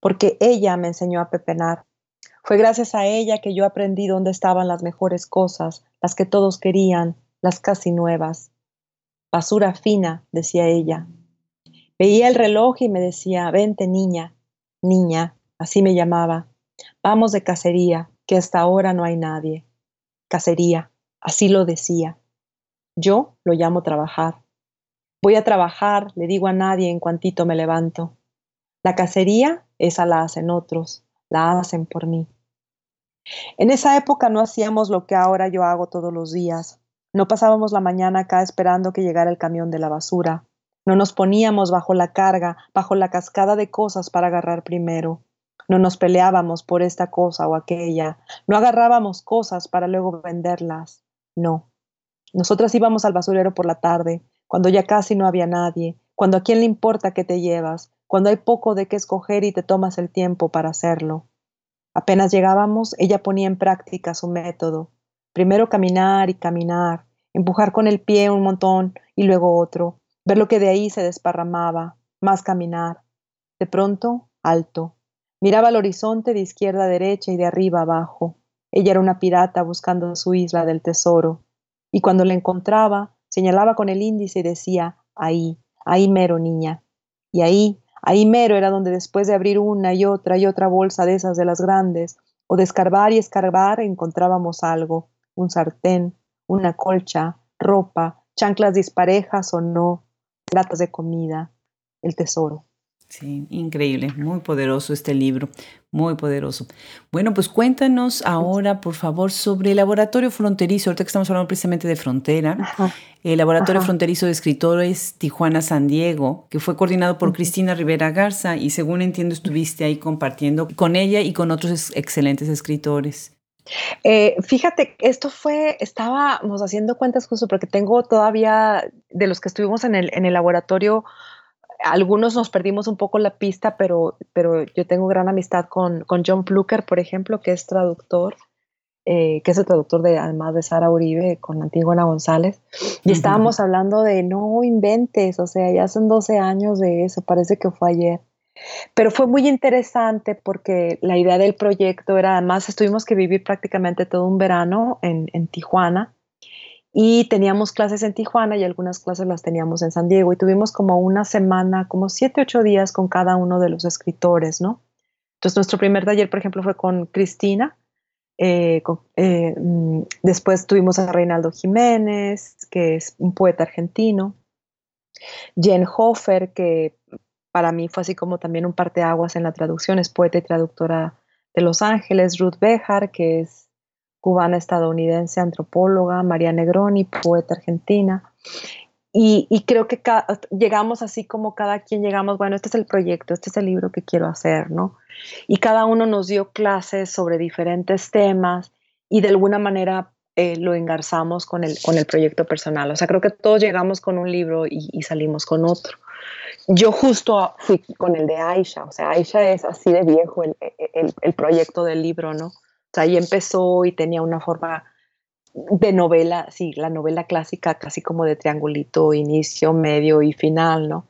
porque ella me enseñó a pepenar. Fue gracias a ella que yo aprendí dónde estaban las mejores cosas, las que todos querían, las casi nuevas. Basura fina, decía ella. Veía el reloj y me decía, vente niña, niña, así me llamaba. Vamos de cacería, que hasta ahora no hay nadie. Cacería, así lo decía. Yo lo llamo trabajar. Voy a trabajar, le digo a nadie en cuantito me levanto. La cacería, esa la hacen otros, la hacen por mí. En esa época no hacíamos lo que ahora yo hago todos los días. No pasábamos la mañana acá esperando que llegara el camión de la basura. No nos poníamos bajo la carga, bajo la cascada de cosas para agarrar primero. No nos peleábamos por esta cosa o aquella. No agarrábamos cosas para luego venderlas. No. Nosotras íbamos al basurero por la tarde, cuando ya casi no había nadie, cuando a quién le importa qué te llevas, cuando hay poco de qué escoger y te tomas el tiempo para hacerlo. Apenas llegábamos, ella ponía en práctica su método. Primero caminar y caminar, empujar con el pie un montón y luego otro, ver lo que de ahí se desparramaba, más caminar. De pronto, alto. Miraba al horizonte de izquierda a derecha y de arriba a abajo. Ella era una pirata buscando su isla del tesoro. Y cuando la encontraba, Señalaba con el índice y decía, ahí, ahí mero, niña. Y ahí, ahí mero era donde después de abrir una y otra y otra bolsa de esas de las grandes, o de escarbar y escarbar, encontrábamos algo, un sartén, una colcha, ropa, chanclas disparejas o no, latas de comida, el tesoro. Sí, increíble, muy poderoso este libro, muy poderoso. Bueno, pues cuéntanos ahora, por favor, sobre el Laboratorio Fronterizo, ahorita que estamos hablando precisamente de frontera, el Laboratorio Fronterizo de Escritores Tijuana-San Diego, que fue coordinado por Cristina Rivera Garza y según entiendo estuviste ahí compartiendo con ella y con otros excelentes escritores. Eh, fíjate, esto fue, estábamos haciendo cuentas justo porque tengo todavía, de los que estuvimos en el, en el laboratorio, algunos nos perdimos un poco la pista, pero, pero yo tengo gran amistad con, John Fluker, por ejemplo, que es traductor, eh, que es el traductor de, además de Sara Uribe, con Antigona González. Y estábamos hablando de no inventes, o sea, ya son 12 años de eso, parece que fue ayer. Pero fue muy interesante porque la idea del proyecto era, además, estuvimos que vivir prácticamente todo un verano en, en Tijuana y teníamos clases en Tijuana y algunas clases las teníamos en San Diego y tuvimos como una semana, como siete, ocho días con cada uno de los escritores, ¿no? Entonces nuestro primer taller, por ejemplo, fue con Cristina, eh, eh, mm, después tuvimos a Reinaldo Jiménez, que es un poeta argentino, Jen Hofer, que para mí fue así como también un parteaguas en la traducción, es poeta y traductora de Los Ángeles, Ruth Bejar, que es cubana estadounidense, antropóloga, María Negroni, poeta argentina. y, creo que llegamos así como cada quien llegamos, bueno, este es el proyecto, este es el libro que quiero hacer, ¿no? Y cada uno nos dio clases sobre diferentes temas y de alguna manera eh, lo engarzamos con el, con el proyecto personal. O sea, creo que todos llegamos con un libro y, salimos con otro. Yo justo fui con el de Aisha, o sea, Aisha es así de viejo el, el, el proyecto del libro, ¿no? O sea, ahí empezó y tenía una forma de novela, sí, la novela clásica casi como de triangulito, inicio, medio y final, ¿no?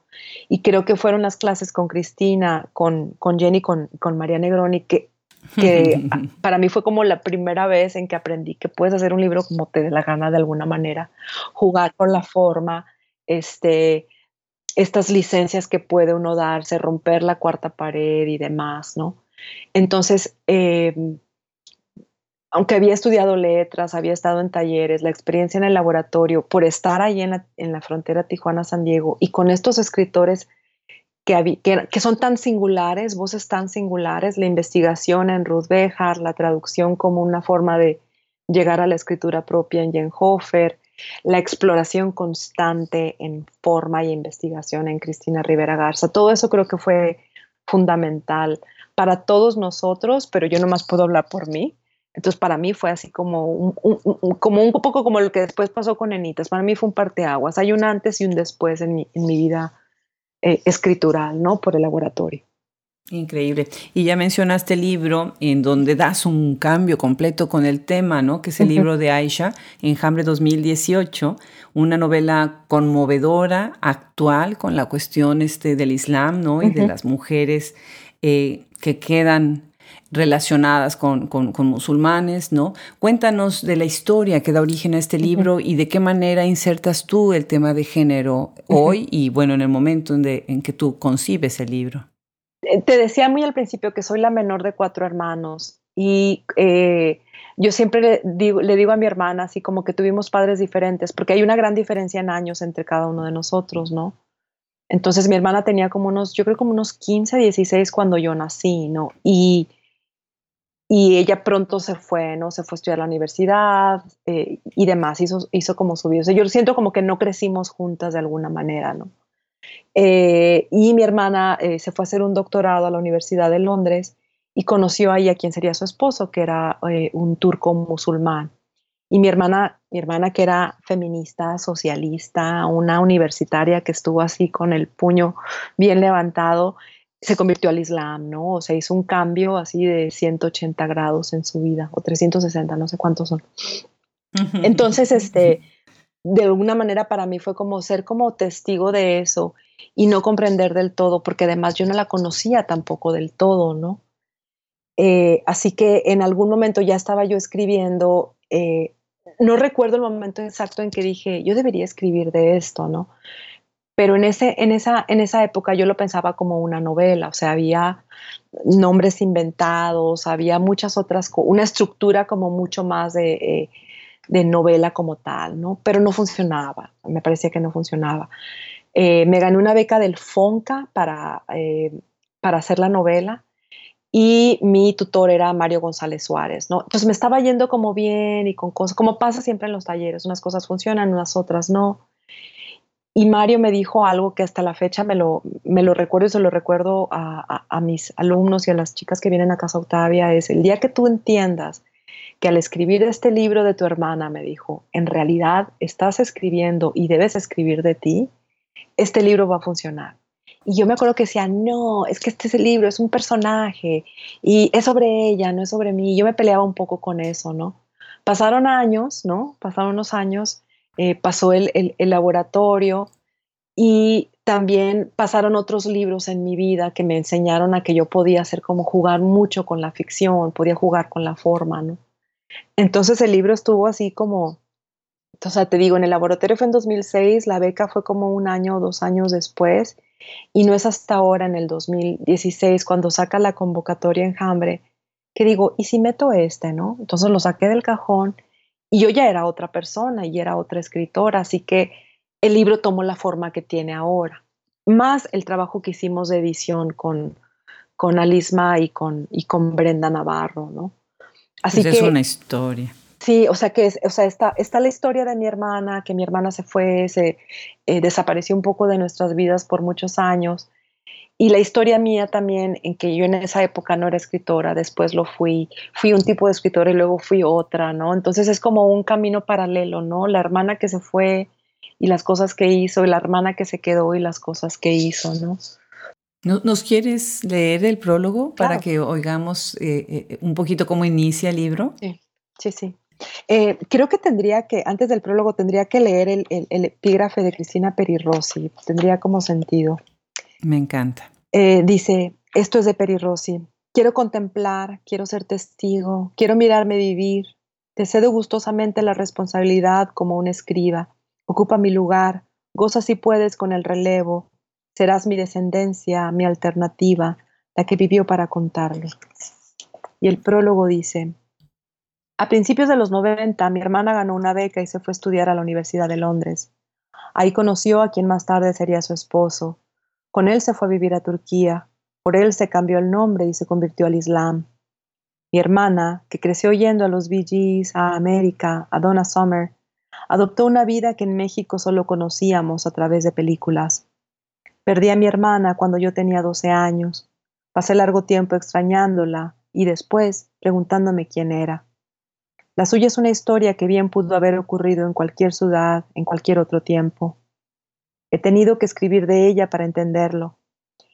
Y creo que fueron las clases con Cristina, con, con Jenny, con, con María Negroni, que, que <laughs> para mí fue como la primera vez en que aprendí que puedes hacer un libro como te dé la gana de alguna manera, jugar con la forma, este, estas licencias que puede uno darse, romper la cuarta pared y demás, ¿no? Entonces, eh, aunque había estudiado letras, había estado en talleres, la experiencia en el laboratorio, por estar ahí en la, frontera Tijuana-San Diego y con estos escritores que, son tan singulares, voces tan singulares, la investigación en Ruth Behar, la traducción como una forma de llegar a la escritura propia en Jenhofer, la exploración constante en forma y investigación en Cristina Rivera Garza, todo eso creo que fue fundamental para todos nosotros, pero yo nomás puedo hablar por mí, entonces para mí fue así como un, como un poco como lo que después pasó con Enitas. Para mí fue un parteaguas. Hay un antes y un después en mi, en mi vida eh, escritural, ¿no? Por el laboratorio. Increíble. Y ya mencionaste el libro en donde das un cambio completo con el tema, ¿no? Que es el libro de Aisha, Enjambre 2018, una novela conmovedora, actual, con la cuestión este del Islam, ¿no? Y de las mujeres eh, que quedan relacionadas con, musulmanes, ¿no? Cuéntanos de la historia que da origen a este libro y de qué manera insertas tú el tema de género hoy y, bueno, en el momento en, en, que tú concibes el libro. Eh, te decía muy al principio que soy la menor de cuatro hermanos y eh, yo siempre le digo, le digo a mi hermana así como que tuvimos padres diferentes, porque hay una gran diferencia en años entre cada uno de nosotros, ¿no? Entonces mi hermana tenía como unos, yo creo como unos 15, 16 cuando yo nací, ¿no? Y y ella pronto se fue, ¿no? Se fue a estudiar a la universidad eh, y demás, hizo, hizo como su vida. O yo siento como que no crecimos juntas de alguna manera, ¿no? Eh, y mi hermana eh, se fue a hacer un doctorado a la Universidad de Londres y conoció ahí a quien sería su esposo, que era un turco musulmán. Y mi hermana, mi hermana que era feminista, socialista, una universitaria que estuvo así con el puño bien levantado, se convirtió al Islam, ¿no? O sea, hizo un cambio así de 180 grados en su vida, o 360, no sé cuántos son. Entonces, este, de alguna manera para mí fue como ser como testigo de eso y no comprender del todo, porque además yo no la conocía tampoco del todo, ¿no? Eh, así que en algún momento ya estaba yo escribiendo, eh, no recuerdo el momento exacto en que dije, yo debería escribir de esto, ¿no? Pero en, ese, en, esa, en esa época yo lo pensaba como una novela, o sea, había nombres inventados, había muchas otras, una estructura como mucho más de, eh, de novela como tal, ¿no? Pero no funcionaba, me parecía que no funcionaba. Eh, me gané una beca del FONCA para, eh, para hacer la novela y mi tutor era Mario González Suárez, ¿no? Entonces me estaba yendo como bien y con cosas, como pasa siempre en los talleres, unas cosas funcionan, unas otras no. Y Mario me dijo algo que hasta la fecha me lo, me lo recuerdo y se lo recuerdo a, a, mis alumnos y a las chicas que vienen a Casa Octavia, es el día que tú entiendas que al escribir este libro de tu hermana, me dijo, en realidad estás escribiendo y debes escribir de ti, este libro va a funcionar. Y yo me acuerdo que decía, no, es que este es el libro, es un personaje y es sobre ella, no es sobre mí. Yo me peleaba un poco con eso, ¿no? Pasaron años, ¿no? Pasaron unos años eh, pasó el, laboratorio y también pasaron otros libros en mi vida que me enseñaron a que yo podía hacer como jugar mucho con la ficción, podía jugar con la forma, ¿no? Entonces el libro estuvo así como, o sea, te digo, en el laboratorio fue en 2006, la beca fue como un año o dos años después, y no es hasta ahora, en el 2016, cuando saca la convocatoria en Hambre, que digo, ¿y si meto este, no? Entonces lo saqué del cajón y yo ya era otra persona y era otra escritora, así que el libro tomó la forma que tiene ahora, más el trabajo que hicimos de edición con, con Alisma y con, y con Brenda Navarro, ¿no? Así pues que, es una historia. Sí, o sea que o sea, está, está la historia de mi hermana, que mi hermana se fue, se eh, desapareció un poco de nuestras vidas por muchos años. Y la historia mía también, en que yo en esa época no era escritora, después lo fui, fui un tipo de escritora y luego fui otra, ¿no? Entonces es como un camino paralelo, ¿no? La hermana que se fue y las cosas que hizo, y la hermana que se quedó y las cosas que hizo, ¿no? ¿Nos quieres leer el prólogo para que oigamos eh, eh, un poquito cómo inicia el libro? Sí, sí, sí. Eh, creo que tendría que, antes del prólogo, tendría que leer el, epígrafe de Cristina Peri Rossi. Tendría como sentido. Me encanta. Eh, dice, esto es de Peri Rossi. Quiero contemplar, quiero ser testigo, quiero mirarme vivir. Te cedo gustosamente la responsabilidad como un escriba. Ocupa mi lugar, goza si puedes con el relevo. Serás mi descendencia, mi alternativa, la que vivió para contarlo. Y el prólogo dice, a principios de los 90, mi hermana ganó una beca y se fue a estudiar a la Universidad de Londres. Ahí conoció a quien más tarde sería su esposo. Con él se fue a vivir a Turquía. Por él se cambió el nombre y se convirtió al Islam. Mi hermana, que creció oyendo a los Gees, a América, a Donna Summer, adoptó una vida que en México solo conocíamos a través de películas. Perdí a mi hermana cuando yo tenía 12 años. Pasé largo tiempo extrañándola y después preguntándome quién era. La suya es una historia que bien pudo haber ocurrido en cualquier ciudad, en cualquier otro tiempo. He tenido que escribir de ella para entenderlo.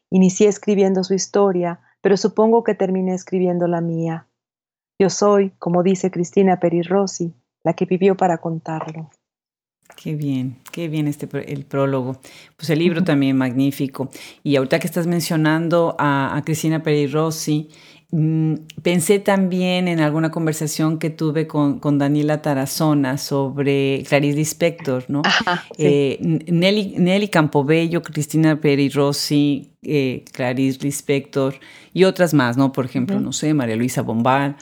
Inicié escribiendo su historia, pero supongo que terminé escribiendo la mía. Yo soy, como dice Cristina Rossi, la que vivió para contarlo. Qué bien, qué bien este el prólogo. Pues el libro también magnífico. Y ahorita que estás mencionando a, a Cristina Rossi, Mm, pensé también en alguna conversación que tuve con, Daniela Tarazona sobre Clarice Lispector, ¿no? Eh, Nelly, Nelly Campobello, Cristina Peri Rossi, eh, Clarice Lispector y otras más, ¿no? Por ejemplo, no sé, María Luisa Bombal,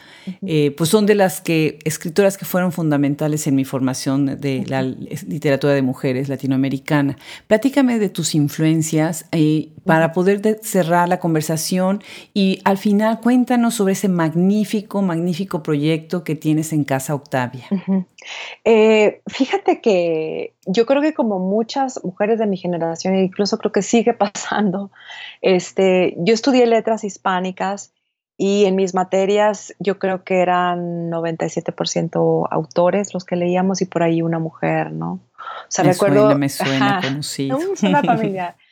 eh, pues son de las que, escritoras que fueron fundamentales en mi formación de la literatura de mujeres latinoamericana. Platícame de tus influencias eh, para poder cerrar la conversación y al final cuéntanos sobre ese magnífico, magnífico proyecto que tienes en Casa Octavia. Eh, fíjate que yo creo que como muchas mujeres de mi generación, e incluso creo que sigue <laughs> pasando, este, yo estudié letras hispánicas y en mis materias yo creo que eran 97% autores los que leíamos y por ahí una mujer, ¿no? O sea, me recuerdo... Suena, me suena conocido. <laughs> una familia. <laughs>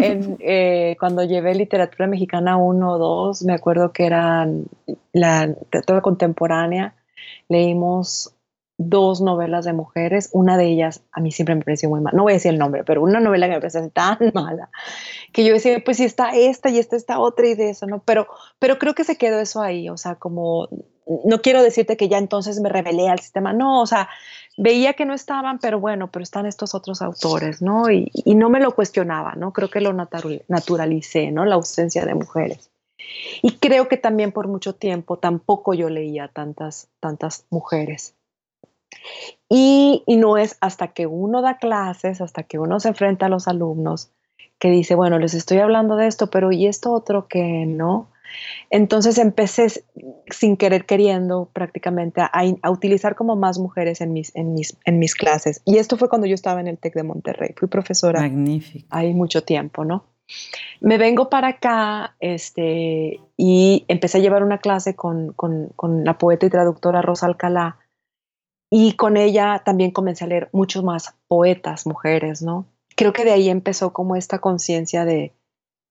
Eh, cuando llevé literatura mexicana 1 o 2, me acuerdo que eran la literatura contemporánea, leímos dos novelas de mujeres, una de ellas a mí siempre me pareció muy mala, no voy a decir el nombre, pero una novela que me pareció tan <laughs> mala, que yo decía, pues si está esta y esta, esta otra y de eso, ¿no? Pero, pero creo que se quedó eso ahí, o sea, como, no quiero decirte que ya entonces me rebelé al sistema, no, o sea, veía que no estaban, pero bueno, pero están estos otros autores, ¿no? Y, y no me lo cuestionaba, ¿no? Creo que lo naturalicé, ¿no? La ausencia de mujeres. Y creo que también por mucho tiempo tampoco yo leía tantas, tantas mujeres. Y, no es hasta que uno da clases, hasta que uno se enfrenta a los alumnos, que dice, bueno, les estoy hablando de esto, pero ¿y esto otro que no? Entonces empecé sin querer queriendo prácticamente a, utilizar como más mujeres en mis, en, mis, en mis clases. Y esto fue cuando yo estaba en el TEC de Monterrey. Fui profesora Magnífico. hay mucho tiempo, ¿no? Me vengo para acá este, y empecé a llevar una clase con, con, con la poeta y traductora Rosa Alcalá y con ella también comencé a leer muchos más poetas, mujeres, ¿no? Creo que de ahí empezó como esta conciencia de,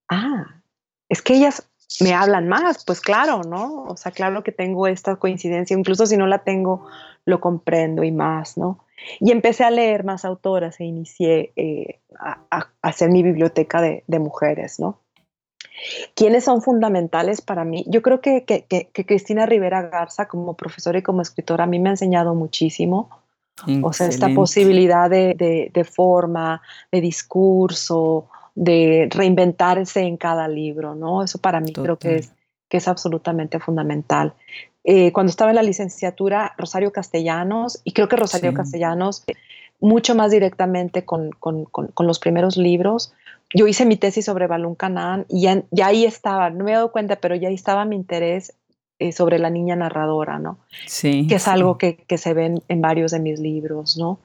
ah, es que ellas me hablan más, pues claro, ¿no? O sea, claro que tengo esta coincidencia, incluso si no la tengo, lo comprendo y más, ¿no? Y empecé a leer más autoras e inicié eh, a, hacer mi biblioteca de, de mujeres, ¿no? ¿Quiénes son fundamentales para mí? Yo creo que, Cristina Rivera Garza, como profesora y como escritora, a mí me ha enseñado muchísimo. O sea, esta posibilidad de, forma, de discurso, de reinventarse en cada libro, ¿no? Eso para mí creo que es, que es absolutamente fundamental. Eh, cuando estaba en la licenciatura, Rosario Castellanos, y creo que Rosario Castellanos, mucho más directamente con, con, los primeros libros, yo hice mi tesis sobre Balún Canán y ya, ahí estaba, no me he dado cuenta, pero ya ahí estaba mi interés eh, sobre la niña narradora, ¿no? Sí. Que es algo que, se ve en, varios de mis libros, ¿no?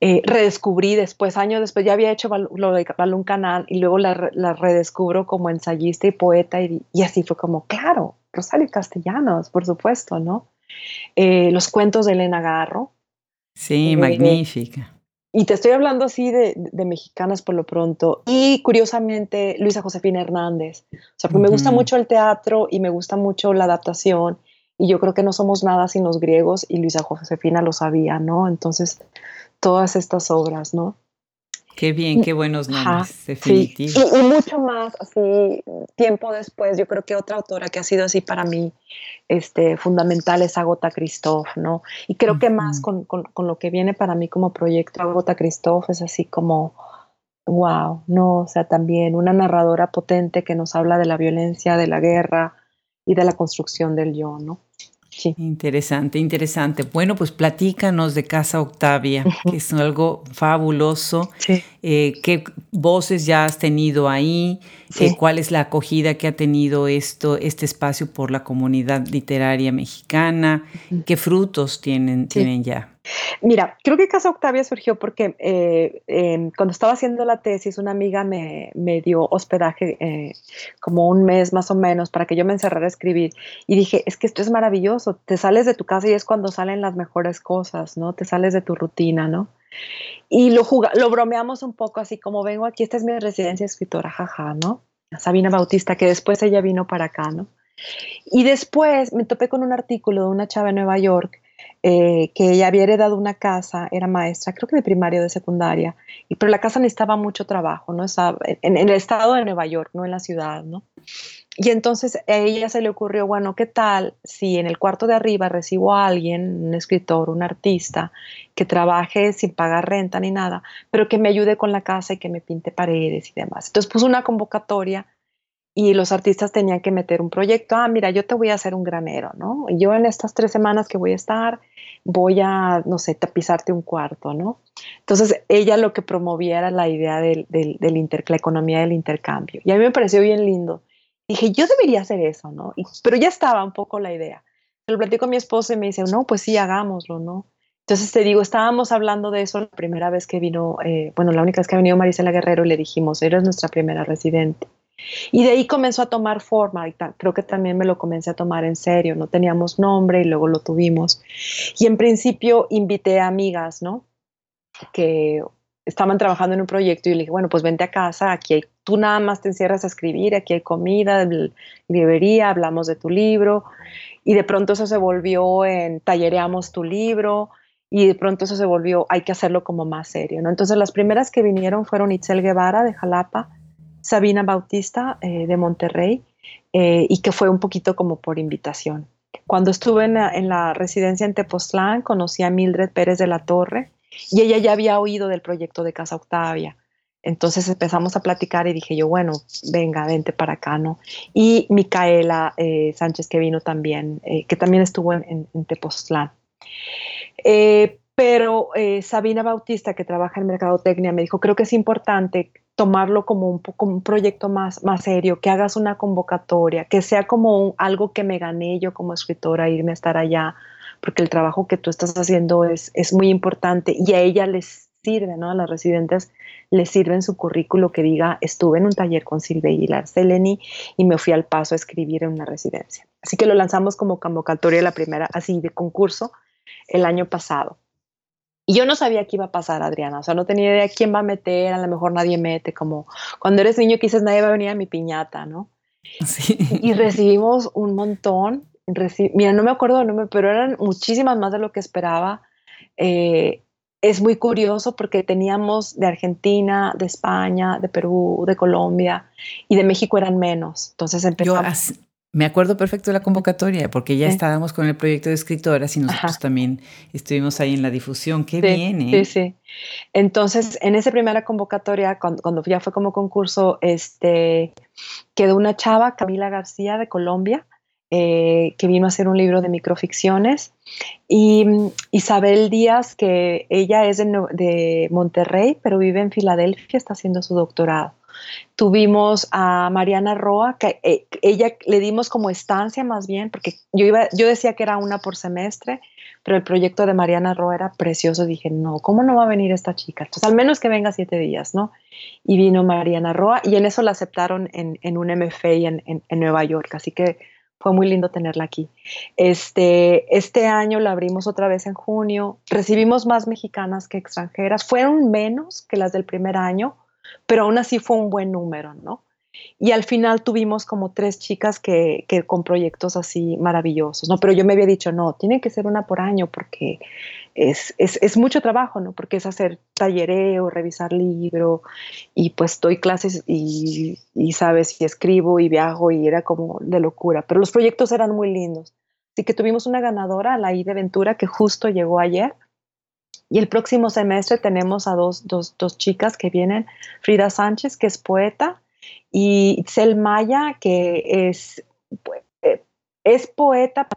Eh, redescubrí después, años después, ya había hecho lo de Balún Canal y luego la, redescubro como ensayista y poeta y, así fue como, claro, Rosario Castellanos, por supuesto, ¿no? Eh, los cuentos de Elena Garro. Sí, magnífica. Y te estoy hablando así de, mexicanas por lo pronto. Y curiosamente, Luisa Josefina Hernández. O sea, me gusta mucho el teatro y me gusta mucho la adaptación. Y yo creo que no somos nada sin los griegos y Luisa Josefina lo sabía, ¿no? Entonces, todas estas obras, ¿no? Qué bien, qué buenos nombres, definitivos. Y, mucho más, así, tiempo después, yo creo que otra autora que ha sido así para mí este, fundamental es Agota Christoph, ¿no? Y creo que más con, con, lo que viene para mí como proyecto Agota Christoph es así como, wow, ¿no? O sea, también una narradora potente que nos habla de la violencia, de la guerra y de la construcción del yo, ¿no? Interesante, interesante. Bueno, pues platícanos de Casa Octavia, que es algo fabuloso. Eh, ¿Qué voces ya has tenido ahí? Eh, ¿Cuál es la acogida que ha tenido esto, este espacio por la comunidad literaria mexicana? ¿Qué frutos tienen, tienen ya? Mira, creo que Casa Octavia surgió porque eh, cuando estaba haciendo la tesis, una amiga me, dio hospedaje eh, como un mes más o menos para que yo me encerrara a escribir. Y dije, es que esto es maravilloso, te sales de tu casa y es cuando salen las mejores cosas, ¿no? Te sales de tu rutina, ¿no? Y lo, lo bromeamos un poco así como vengo aquí, esta es mi residencia escritora, jaja, ¿no? Sabina Bautista, que después ella vino para acá, ¿no? Y después me topé con un artículo de una chava en Nueva York eh, que ella había heredado una casa, era maestra, creo que de primaria o de secundaria, y, pero la casa necesitaba mucho trabajo, ¿no? Estaba en, el estado de Nueva York, no en la ciudad, ¿no? Y entonces a ella se le ocurrió, bueno, ¿qué tal si en el cuarto de arriba recibo a alguien, un escritor, un artista, que trabaje sin pagar renta ni nada, pero que me ayude con la casa y que me pinte paredes y demás? Entonces puso una convocatoria y los artistas tenían que meter un proyecto, ah, mira, yo te voy a hacer un granero, ¿no? Yo en estas tres semanas que voy a estar, voy a, no sé, tapizarte un cuarto, ¿no? Entonces, ella lo que promovía era la idea del, del, la economía del intercambio. Y a mí me pareció bien lindo. Dije, yo debería hacer eso, ¿no? pero ya estaba un poco la idea. Lo platico a mi esposo y me dice, no, pues sí, hagámoslo, ¿no? Entonces te digo, estábamos hablando de eso la primera vez que vino, eh, bueno, la única vez que ha venido Marisela Guerrero y le dijimos, eres nuestra primera residente. Y de ahí comenzó a tomar forma, creo que también me lo comencé a tomar en serio, no teníamos nombre y luego lo tuvimos. Y en principio invité a amigas, ¿no? Que estaban trabajando en un proyecto y le dije, bueno, pues vente a casa, aquí hay, tú nada más te encierras a escribir, aquí hay comida, librería, hablamos de tu libro. Y de pronto eso se volvió en tallereamos tu libro y de pronto eso se volvió, hay que hacerlo como más serio, ¿no? Entonces las primeras que vinieron fueron Itzel Guevara de Jalapa, Sabina Bautista eh, de Monterrey eh, y que fue un poquito como por invitación. Cuando estuve en la, residencia en Tepoztlán, conocí a Mildred Pérez de la Torre y ella ya había oído del proyecto de Casa Octavia. Entonces empezamos a platicar y dije yo, bueno, venga, vente para acá, ¿no? Y Micaela eh, Sánchez, que vino también, que también estuvo en, en Tepoztlán. Pero Sabina Bautista, que trabaja en Mercadotecnia, me dijo, creo que es importante tomarlo como un, un proyecto más, más serio, que hagas una convocatoria, que sea como algo que me gané yo como escritora, irme a estar allá, porque el trabajo que tú estás haciendo es, es muy importante y a ella les sirve, ¿no? A las residentes les sirve en su currículo que diga, estuve en un taller con Silvia Aguilar Seleni y me fui al paso a escribir en una residencia. Así que lo lanzamos como convocatoria la primera, así de concurso, el año pasado. Y yo no sabía qué iba a pasar, Adriana. O sea, no tenía idea quién va a meter, a lo mejor nadie mete, como cuando eres niño que dices nadie va a venir a mi piñata, ¿no? Sí. Y recibimos un montón. Mira, no me acuerdo el número, pero eran muchísimas más de lo que esperaba. Eh, es muy curioso porque teníamos de Argentina, de España, de Perú, de Colombia y de México eran menos. Entonces empezamos. Me acuerdo perfecto de la convocatoria, porque ya estábamos con el proyecto de escritoras y nosotros también estuvimos ahí en la difusión. ¡Qué bien! ¿eh? Sí, sí. Entonces, en esa primera convocatoria, cuando, ya fue como concurso, este, quedó una chava, Camila García, de Colombia, eh, que vino a hacer un libro de microficciones, y mm, Isabel Díaz, que ella es de, de Monterrey, pero vive en Filadelfia, está haciendo su doctorado. Tuvimos a Mariana Roa, que eh, ella le dimos como estancia más bien, porque yo, iba, yo decía que era una por semestre, pero el proyecto de Mariana Roa era precioso. Dije, no, ¿cómo no va a venir esta chica? Entonces, al menos que venga siete días, ¿no? Y vino Mariana Roa y en eso la aceptaron en, en un MFA en, en Nueva York. Así que fue muy lindo tenerla aquí. Este, este año la abrimos otra vez en junio. Recibimos más mexicanas que extranjeras. Fueron menos que las del primer año, pero aún así fue un buen número, ¿no? Y al final tuvimos como tres chicas que, con proyectos así maravillosos, ¿no? Pero yo me había dicho, no, tiene que ser una por año porque es, es, es mucho trabajo, ¿no? Porque es hacer tallereo, revisar libro y pues doy clases y, y, sabes, y escribo y viajo y era como de locura. Pero los proyectos eran muy lindos. Así que tuvimos una ganadora, la I de Ventura, que justo llegó ayer. Y el próximo semestre tenemos a dos, dos, dos chicas que vienen, Frida Sánchez, que es poeta, y Itzel Maya, que es, eh, es poeta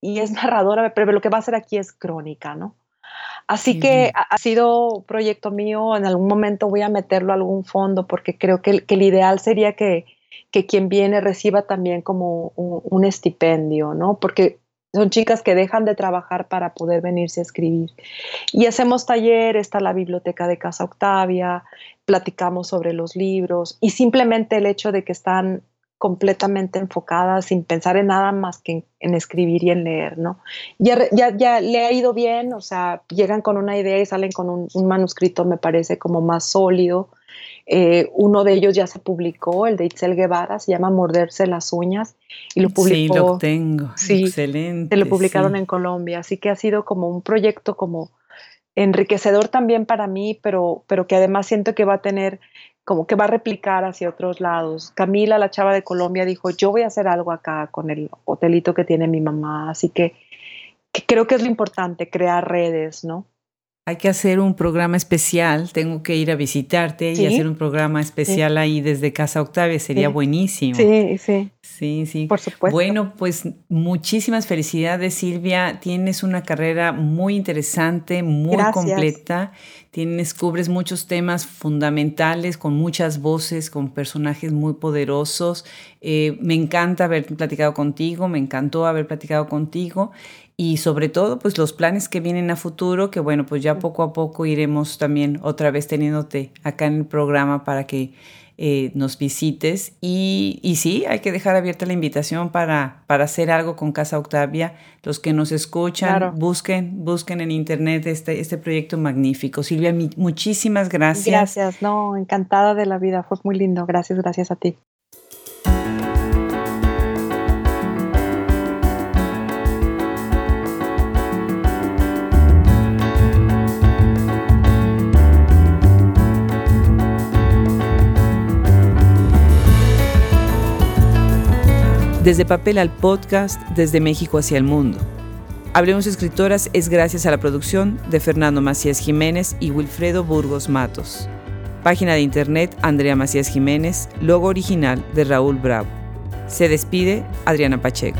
y es narradora, pero lo que va a hacer aquí es crónica, ¿no? Así que ha, sido proyecto mío, en algún momento voy a meterlo a algún fondo porque creo que, el ideal sería que, quien viene reciba también como un, un, estipendio, ¿no? Porque son chicas que dejan de trabajar para poder venirse a escribir. Y hacemos taller, está la biblioteca de Casa Octavia, platicamos sobre los libros y simplemente el hecho de que están completamente enfocadas sin pensar en nada más que en, escribir y en leer, ¿no? Ya, ya, ya, le ha ido bien, o sea, llegan con una idea y salen con un, un manuscrito, me parece, como más sólido, eh, uno de ellos ya se publicó, el de Itzel Guevara, se llama Morderse las uñas y lo publicó. Sí, lo tengo. Sí, excelente. lo publicaron en Colombia, así que ha sido como un proyecto como enriquecedor también para mí, pero, pero que además siento que va a tener como que va a replicar hacia otros lados. Camila, la chava de Colombia, dijo, yo voy a hacer algo acá con el hotelito que tiene mi mamá, así que, que creo que es lo importante, crear redes, ¿no? Hay que hacer un programa especial, tengo que ir a visitarte y hacer un programa especial ahí desde Casa Octavia, sería buenísimo. Sí, sí. Sí, sí. Por supuesto. Bueno, pues muchísimas felicidades Silvia, tienes una carrera muy interesante, muy completa, tienes, cubres muchos temas fundamentales con muchas voces, con personajes muy poderosos. Eh, me encanta haber platicado contigo, me encantó haber platicado contigo y sobre todo pues los planes que vienen a futuro, que bueno, pues ya poco a poco iremos también otra vez teniéndote acá en el programa para que eh, nos visites. Y, y, sí, hay que dejar abierta la invitación para, para hacer algo con Casa Octavia. Los que nos escuchan, busquen, busquen en internet este, este proyecto magnífico. Silvia, muchísimas gracias. Gracias, no, encantada de la vida, fue muy lindo. Gracias, gracias a ti. Desde papel al podcast, desde México hacia el mundo. Hablemos Escritoras es gracias a la producción de Fernando Macías Jiménez y Wilfredo Burgos Matos. Página de internet Andrea Macías Jiménez, logo original de Raúl Bravo. Se despide Adriana Pacheco.